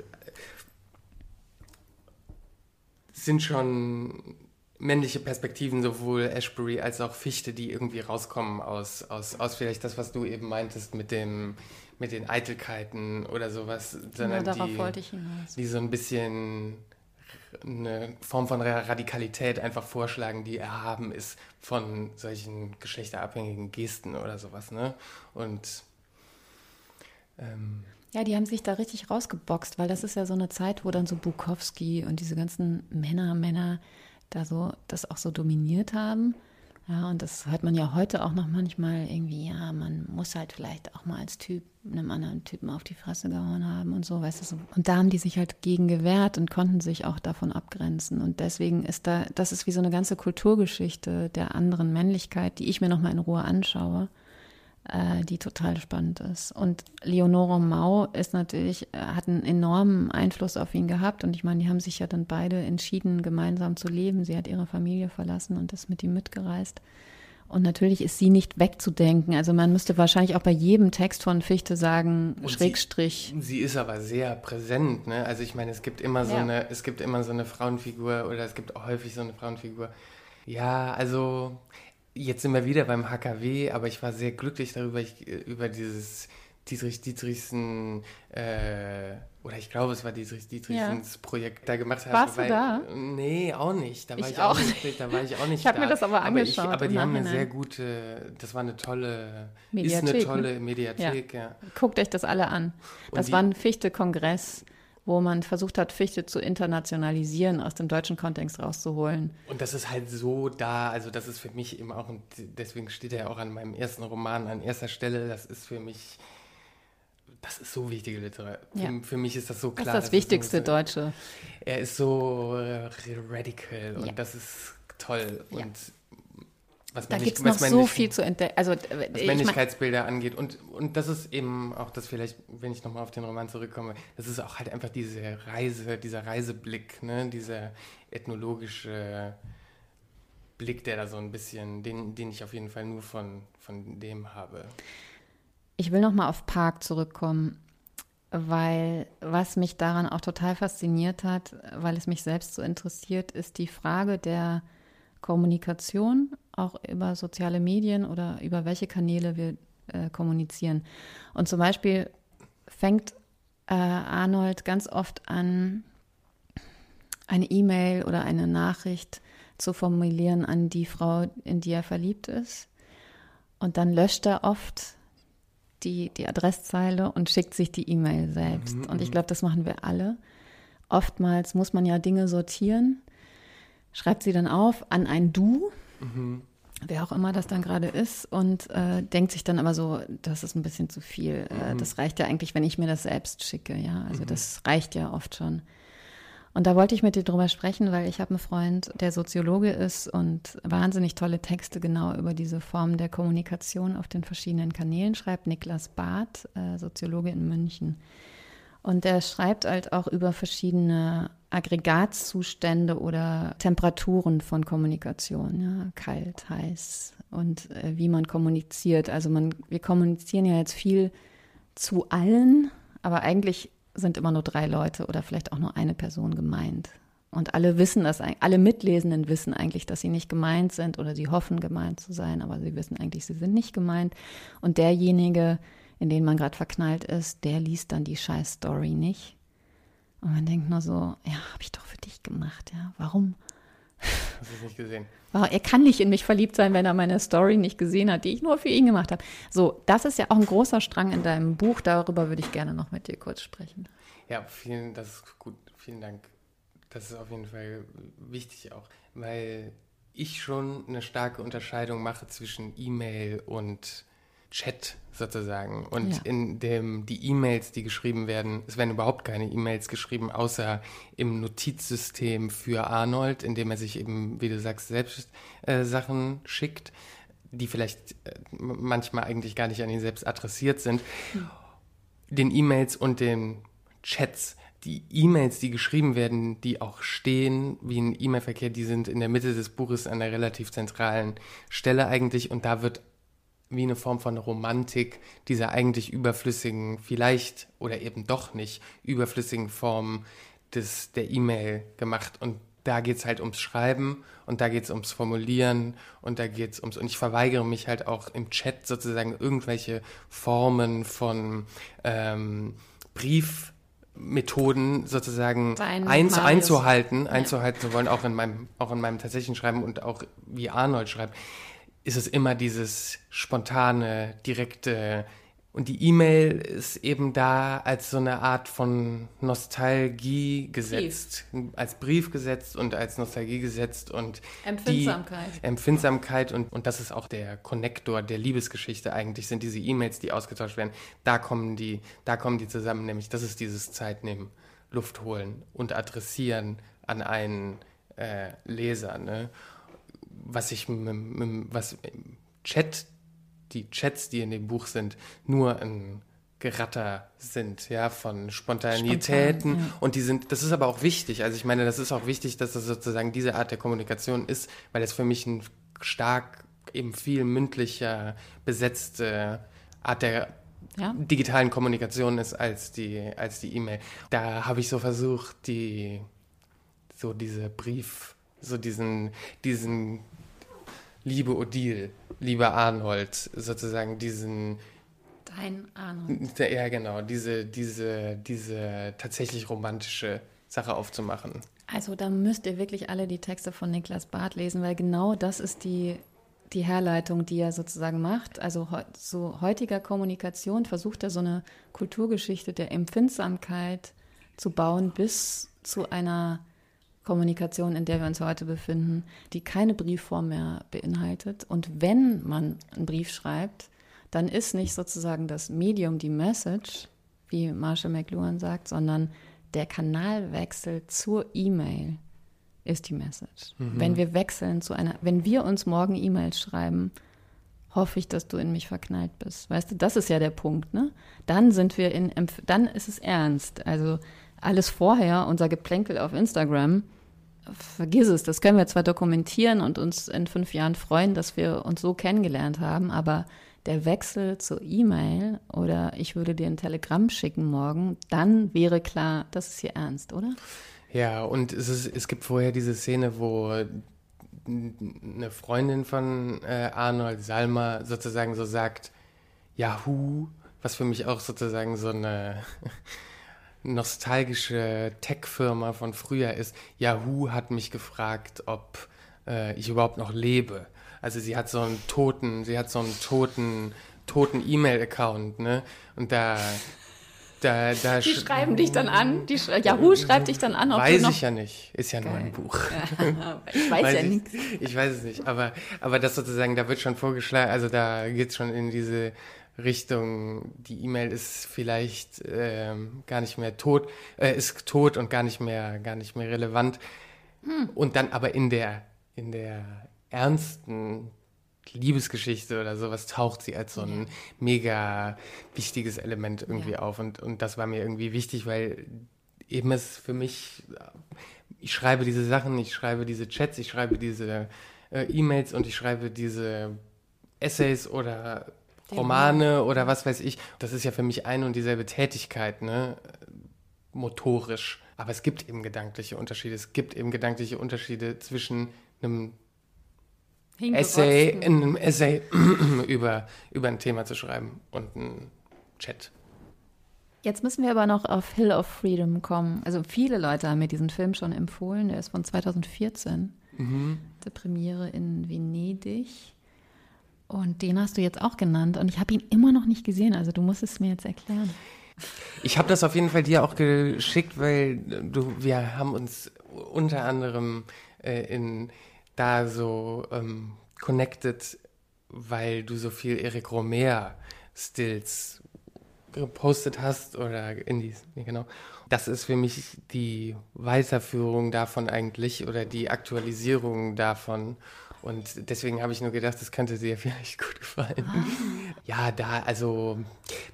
sind schon männliche Perspektiven, sowohl Ashbury als auch Fichte, die irgendwie rauskommen aus, aus, aus vielleicht das, was du eben meintest mit dem mit den Eitelkeiten oder sowas, sondern darauf die, wollte ich hinaus. die so ein bisschen eine Form von Radikalität einfach vorschlagen, die erhaben ist von solchen geschlechterabhängigen Gesten oder sowas, ne? Und ähm, Ja, die haben sich da richtig rausgeboxt, weil das ist ja so eine Zeit, wo dann so Bukowski und diese ganzen Männer, Männer da so das auch so dominiert haben. Ja, und das hört man ja heute auch noch manchmal irgendwie, ja, man muss halt vielleicht auch mal als Typ einem anderen Typen auf die Fresse gehauen haben und so, weißt du. So. Und da haben die sich halt gegen gewehrt und konnten sich auch davon abgrenzen. Und deswegen ist da, das ist wie so eine ganze Kulturgeschichte der anderen Männlichkeit, die ich mir nochmal in Ruhe anschaue äh, die total spannend ist. Und Leonore Mau ist natürlich, äh, hat einen enormen Einfluss auf ihn gehabt. Und ich meine, die haben sich ja dann beide entschieden, gemeinsam zu leben. Sie hat ihre Familie verlassen und ist mit ihm mitgereist. Und natürlich ist sie nicht wegzudenken. Also man müsste wahrscheinlich auch bei jedem Text von Fichte sagen, Und sie- Schrägstrich. Sie ist aber sehr präsent, ne? Also ich meine, es gibt immer so Ja. eine, es gibt immer so eine Frauenfigur oder es gibt auch häufig so eine Frauenfigur. Ja, also jetzt sind wir wieder beim HKW, aber ich war sehr glücklich darüber, ich, über dieses Dietrich Dietrichsen, äh, oder ich glaube, es war Dietrich Dietrichsens Projekt da gemacht habe. Warst du weil, da? Nee, auch nicht. Da war Ich ich, auch auch nicht. Da war ich auch nicht Ich hab da. mir das aber ich, angeschaut aber im die haben eine sehr gute, das war eine tolle, ist Mediathek, eine ne? tolle Mediathek, ja. Guckt euch das alle an. Das die- war ein Fichte-Kongress, wo man versucht hat, Fichte zu internationalisieren, aus dem deutschen Kontext rauszuholen. Und das ist halt so da, also das ist für mich eben auch, und deswegen steht er ja auch an meinem ersten Roman an erster Stelle, das ist für mich, das ist so wichtige Literatur. Ja. Für, mich ist das so Das klar. ist das wichtigste so, Deutsche. Er ist so äh, radical und Ja. das ist toll. Ja. Und was Da gibt es noch so viel zu entdecken. Also, was ich mein, Männlichkeitsbilder angeht. Und, und das ist eben auch das vielleicht, wenn ich nochmal auf den Roman zurückkomme, das ist auch halt einfach diese Reise, dieser Reiseblick, ne? dieser ethnologische Blick, der da so ein bisschen, den, den ich auf jeden Fall nur von, von dem habe. ich will noch mal auf Park zurückkommen, weil was mich daran auch total fasziniert hat, weil es mich selbst so interessiert, ist die Frage der Kommunikation, auch über soziale Medien oder über welche Kanäle wir äh, kommunizieren. Und zum Beispiel fängt äh, Arnold ganz oft an, eine E-Mail oder eine Nachricht zu formulieren an die Frau, in die er verliebt ist. Und dann löscht er oft die, die Adresszeile und schickt sich die E-Mail selbst. Und ich glaube, das machen wir alle. Oftmals muss man ja Dinge sortieren, schreibt sie dann auf an ein Du, wer auch immer das dann gerade ist, und äh, denkt sich dann aber so, das ist ein bisschen zu viel. Äh, das reicht ja eigentlich, wenn ich mir das selbst schicke, ja. Also das reicht ja oft schon. Und da wollte ich mit dir drüber sprechen, weil ich habe einen Freund, der Soziologe ist und wahnsinnig tolle Texte genau über diese Form der Kommunikation auf den verschiedenen Kanälen schreibt. Niklas Barth, äh, Soziologe in München. Und er schreibt halt auch über verschiedene Aggregatzustände oder Temperaturen von Kommunikation, ja, kalt, heiß und äh, wie man kommuniziert. Also man, wir kommunizieren ja jetzt viel zu allen, aber eigentlich sind immer nur drei Leute oder vielleicht auch nur eine Person gemeint. Und alle wissen das, alle Mitlesenden wissen eigentlich, dass sie nicht gemeint sind oder sie hoffen gemeint zu sein, aber sie wissen eigentlich, sie sind nicht gemeint. Und derjenige, in den man gerade verknallt ist, der liest dann die scheiß Story nicht. Und man denkt nur so, ja, habe ich doch für dich gemacht, ja. Warum? Hast du es nicht gesehen? Er kann nicht in mich verliebt sein, wenn er meine Story nicht gesehen hat, die ich nur für ihn gemacht habe. So, das ist ja auch ein großer Strang in deinem Buch. Darüber würde ich gerne noch mit dir kurz sprechen. Ja, vielen, das ist gut. Vielen Dank. Das ist auf jeden Fall wichtig auch, weil ich schon eine starke Unterscheidung mache zwischen E-Mail und Chat sozusagen. Und ja. in dem die E-Mails, die geschrieben werden, es werden überhaupt keine E-Mails geschrieben, außer im Notizsystem für Arnold, in dem er sich eben, wie du sagst, selbst äh, Sachen schickt, die vielleicht äh, manchmal eigentlich gar nicht an ihn selbst adressiert sind. Mhm. Den E-Mails und den Chats die E-Mails, die geschrieben werden, die auch stehen, wie ein E-Mail-Verkehr, die sind in der Mitte des Buches an einer relativ zentralen Stelle eigentlich und da wird wie eine Form von Romantik dieser eigentlich überflüssigen, vielleicht oder eben doch nicht überflüssigen Form des, der E-Mail gemacht. Und da geht es halt ums Schreiben und da geht es ums Formulieren und da geht es ums. Und ich verweigere mich halt auch im Chat sozusagen irgendwelche Formen von ähm, Briefmethoden sozusagen ein, einzuhalten, einzuhalten zu wollen, auch in meinem, auch in meinem tatsächlichen Schreiben und auch wie Arnold schreibt ist es immer dieses spontane, direkte. Und die E-Mail ist eben da als so eine Art von Nostalgie gesetzt, Brief. als Brief gesetzt und als Nostalgie gesetzt und Empfindsamkeit. Empfindsamkeit und, und das ist auch der Konnektor der Liebesgeschichte eigentlich, sind diese E-Mails, die ausgetauscht werden. Da kommen die, da kommen die zusammen, nämlich das ist dieses Zeitnehmen, Luft holen und adressieren an einen äh, Leser. Ne? Was ich was Chat, die Chats, die in dem Buch sind, nur ein Geratter sind, ja, von Spontanitäten. Spontan, ja. Und die sind, das ist aber auch wichtig. Also ich meine, das ist auch wichtig, dass das sozusagen diese Art der Kommunikation ist, weil es für mich ein stark eben viel mündlicher besetzte Art der ja. digitalen Kommunikation ist als die als die E-Mail. Da habe ich so versucht, die so diese Brief, so diesen diesen liebe Odile, lieber Arnold, sozusagen diesen Dein Arnold. Ja, genau, diese, diese, diese tatsächlich romantische Sache aufzumachen. Also da müsst ihr wirklich alle die Texte von Niklas Barth lesen, weil genau das ist die, die Herleitung, die er sozusagen macht. Also so heutiger Kommunikation versucht er so eine Kulturgeschichte der Empfindsamkeit zu bauen bis zu einer Kommunikation, in der wir uns heute befinden, die keine Briefform mehr beinhaltet. Und wenn man einen Brief schreibt, dann ist nicht sozusagen das Medium die Message, wie Marshall McLuhan sagt, sondern der Kanalwechsel zur E-Mail ist die Message. Mhm. Wenn wir wechseln zu einer, wenn wir uns morgen E-Mails schreiben, hoffe ich, dass du in mich verknallt bist. Weißt du, das ist ja der Punkt, ne? Dann sind wir in, dann ist es ernst. Also alles vorher, unser Geplänkel auf Instagram, vergiss es, das können wir zwar dokumentieren und uns in fünf Jahren freuen, dass wir uns so kennengelernt haben, aber der Wechsel zur E-Mail oder ich würde dir ein Telegramm schicken morgen, dann wäre klar, das ist hier ernst, oder? Ja, und es, ist, es gibt vorher diese Szene, wo eine Freundin von äh, Arnold Salma sozusagen so sagt, Yahoo, was für mich auch sozusagen so eine nostalgische Tech-Firma von früher ist. Yahoo hat mich gefragt, ob äh, ich überhaupt noch lebe. Also sie hat so einen toten, sie hat so einen toten, toten E-Mail-Account, ne? Und da, da, da die schreiben dich dann an. Die sch Yahoo schreibt dich dann an. Ob weiß ich ja nicht. Ist ja Geil. nur ein Buch. <laughs> ich weiß, weiß ja nichts. Ich weiß es nicht. Aber, aber das sozusagen, da wird schon vorgeschlagen, also da geht es schon in diese Richtung, die E-Mail ist vielleicht ähm, gar nicht mehr tot, äh, ist tot und gar nicht mehr, gar nicht mehr relevant. Hm. Und dann aber in der, in der ernsten Liebesgeschichte oder sowas taucht sie als so ein mega wichtiges Element irgendwie ja. auf. Und, und das war mir irgendwie wichtig, weil eben es für mich, ich schreibe diese Sachen, ich schreibe diese Chats, ich schreibe diese äh, E-Mails und ich schreibe diese Essays oder Romane oder was weiß ich. Das ist ja für mich eine und dieselbe Tätigkeit, ne? Motorisch. Aber es gibt eben gedankliche Unterschiede. Es gibt eben gedankliche Unterschiede zwischen einem Essay, in einem Essay <clears throat> über, über ein Thema zu schreiben und einem Chat. Jetzt müssen wir aber noch auf Hill of Freedom kommen. Also viele Leute haben mir diesen Film schon empfohlen. Der ist von 2014. Mhm. Der Premiere in Venedig. Und den hast du jetzt auch genannt. Und ich habe ihn immer noch nicht gesehen. Also du musst es mir jetzt erklären. Ich habe das auf jeden Fall dir auch geschickt, weil du, wir haben uns unter anderem äh, in da so ähm, connected, weil du so viel Eric Romer Stills gepostet hast oder in die, genau. Das ist für mich die Weiterführung davon eigentlich oder die Aktualisierung davon. Und deswegen habe ich nur gedacht, das könnte dir <laughs> vielleicht gut gefallen. Ah. Ja, da, also,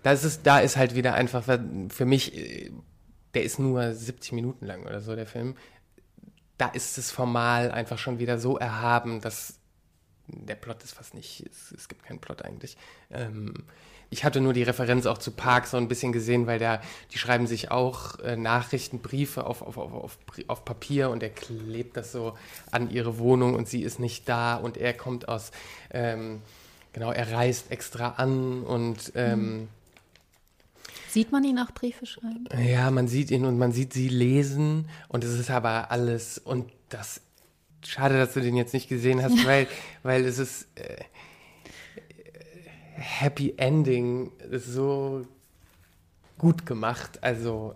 das ist, da ist halt wieder einfach für mich, der ist nur 70 Minuten lang oder so, der Film. Da ist es formal einfach schon wieder so erhaben, dass der Plot ist fast nicht, es, es gibt keinen Plot eigentlich. Ähm, ich hatte nur die Referenz auch zu Park so ein bisschen gesehen, weil der, die schreiben sich auch äh, Nachrichtenbriefe auf, auf, auf, auf, auf Papier und er klebt das so an ihre Wohnung und sie ist nicht da und er kommt aus, ähm, genau, er reist extra an und ähm, mhm. Sieht man ihn auch Briefe schreiben? Ja, man sieht ihn und man sieht sie lesen und es ist aber alles und das schade, dass du den jetzt nicht gesehen hast, <laughs> weil, weil es ist äh, Happy Ending ist so gut gemacht. Also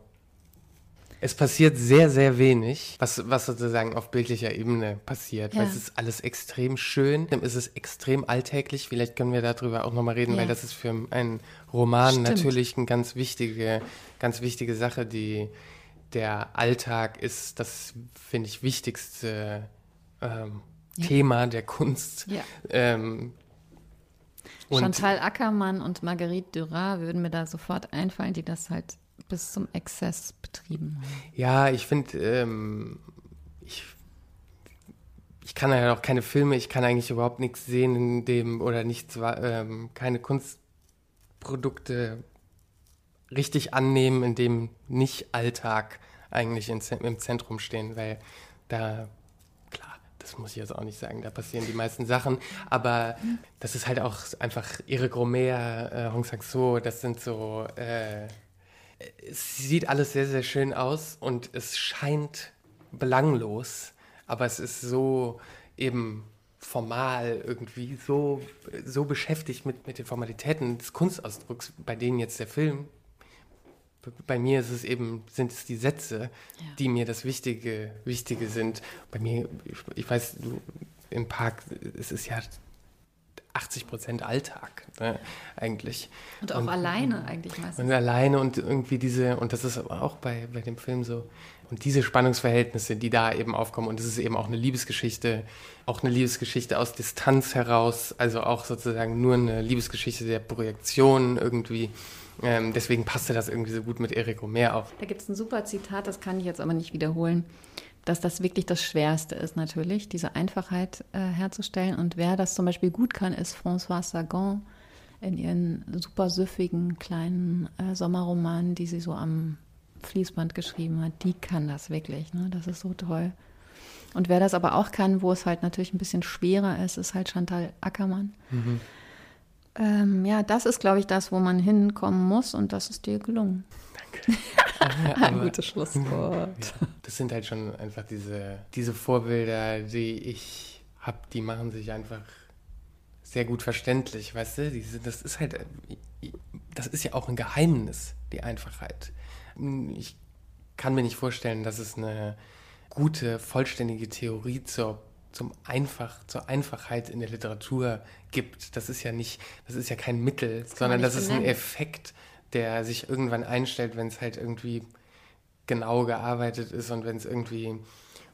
es passiert sehr, sehr wenig, was, was sozusagen auf bildlicher Ebene passiert. Ja. Weil es ist alles extrem schön, es ist extrem alltäglich. Vielleicht können wir darüber auch nochmal reden, ja. weil das ist für einen Roman Stimmt. natürlich eine ganz wichtige, ganz wichtige Sache, die der Alltag ist das, finde ich, wichtigste ähm, ja. Thema der Kunst. Ja. Ähm, Chantal Ackermann und Marguerite Duras würden mir da sofort einfallen, die das halt bis zum Exzess betrieben haben. Ja, ich finde, ähm, ich, ich kann ja auch keine Filme, ich kann eigentlich überhaupt nichts sehen in dem oder nichts, ähm, keine Kunstprodukte richtig annehmen, in dem nicht Alltag eigentlich in, im Zentrum stehen, weil da das muss ich jetzt auch nicht sagen, da passieren die meisten Sachen, aber das ist halt auch einfach Eric Romer, äh, Hong Sang-so, das sind so, äh, es sieht alles sehr, sehr schön aus und es scheint belanglos, aber es ist so eben formal irgendwie so, so beschäftigt mit, mit den Formalitäten des Kunstausdrucks, bei denen jetzt der Film bei mir ist es eben, sind es die Sätze, ja. die mir das Wichtige, Wichtige sind. Bei mir, ich, weiß, du, im Park, es ist ja 80 Prozent Alltag ne, eigentlich. Und auch und, alleine eigentlich meistens. Und alleine und irgendwie diese, und das ist auch bei, bei dem Film so, und diese Spannungsverhältnisse, die da eben aufkommen, und es ist eben auch eine Liebesgeschichte, auch eine Liebesgeschichte aus Distanz heraus, also auch sozusagen nur eine Liebesgeschichte der Projektion irgendwie. Ähm, deswegen passte das irgendwie so gut mit Eric Romer auf. Da gibt es ein super Zitat, das kann ich jetzt aber nicht wiederholen, dass das wirklich das Schwerste ist natürlich, diese Einfachheit äh, herzustellen. Und wer das zum Beispiel gut kann, ist François Sagan in ihren super süffigen kleinen äh, Sommerromanen, die sie so am Fließband geschrieben hat. Die kann das wirklich, ne? das ist so toll. Und wer das aber auch kann, wo es halt natürlich ein bisschen schwerer ist, ist halt Chantal Ackermann. Mhm ähm, ja, das ist, glaube ich, das, wo man hinkommen muss und das ist dir gelungen. Danke. <laughs> Ein gutes Schlusswort. <laughs> Ja, das sind halt schon einfach diese, diese Vorbilder, die ich habe, die machen sich einfach sehr gut verständlich, weißt du? Diese, das ist halt, das ist ja auch ein Geheimnis, die Einfachheit. Ich kann mir nicht vorstellen, dass es eine gute, vollständige Theorie zur zum Einfach, zur Einfachheit in der Literatur gibt. Das ist ja nicht, das ist ja kein Mittel, das sondern das ist ein Effekt, der sich irgendwann einstellt, wenn es halt irgendwie genau gearbeitet ist und wenn es irgendwie,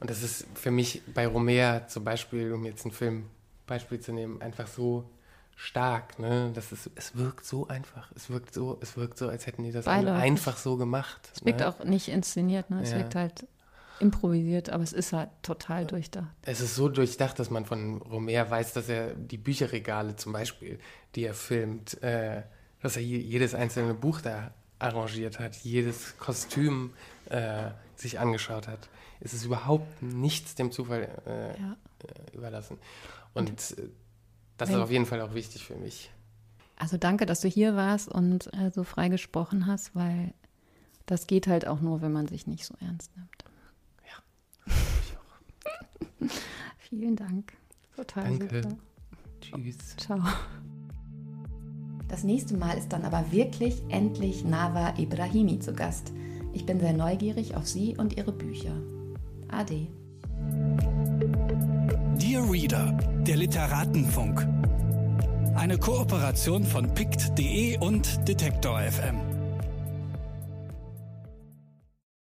und das ist für mich bei Romer zum Beispiel, um jetzt einen Film Beispiel zu nehmen, einfach so stark, ne? Das ist, es wirkt so einfach. Es wirkt so, es wirkt so, als hätten die das einfach so gemacht. Es wirkt ne? auch nicht inszeniert, ne? Es ja. wirkt halt improvisiert, aber es ist halt total durchdacht. Es ist so durchdacht, dass man von Romer weiß, dass er die Bücherregale zum Beispiel, die er filmt, äh, dass er jedes einzelne Buch da arrangiert hat, jedes Kostüm äh, sich angeschaut hat. Es ist überhaupt nichts dem Zufall äh, ja. Äh, überlassen. Und, und äh, das ist auf jeden Fall auch wichtig für mich. Also danke, dass du hier warst und äh, so frei gesprochen hast, weil das geht halt auch nur, wenn man sich nicht so ernst nimmt. <laughs> Vielen Dank. Total Danke. Super. Tschüss. Ciao. Das nächste Mal ist dann aber wirklich endlich Nava Ibrahimi zu Gast. Ich bin sehr neugierig auf sie und ihre Bücher. Ade. Dear Reader, der Literatenfunk. Eine Kooperation von pict.de und Detektor FM.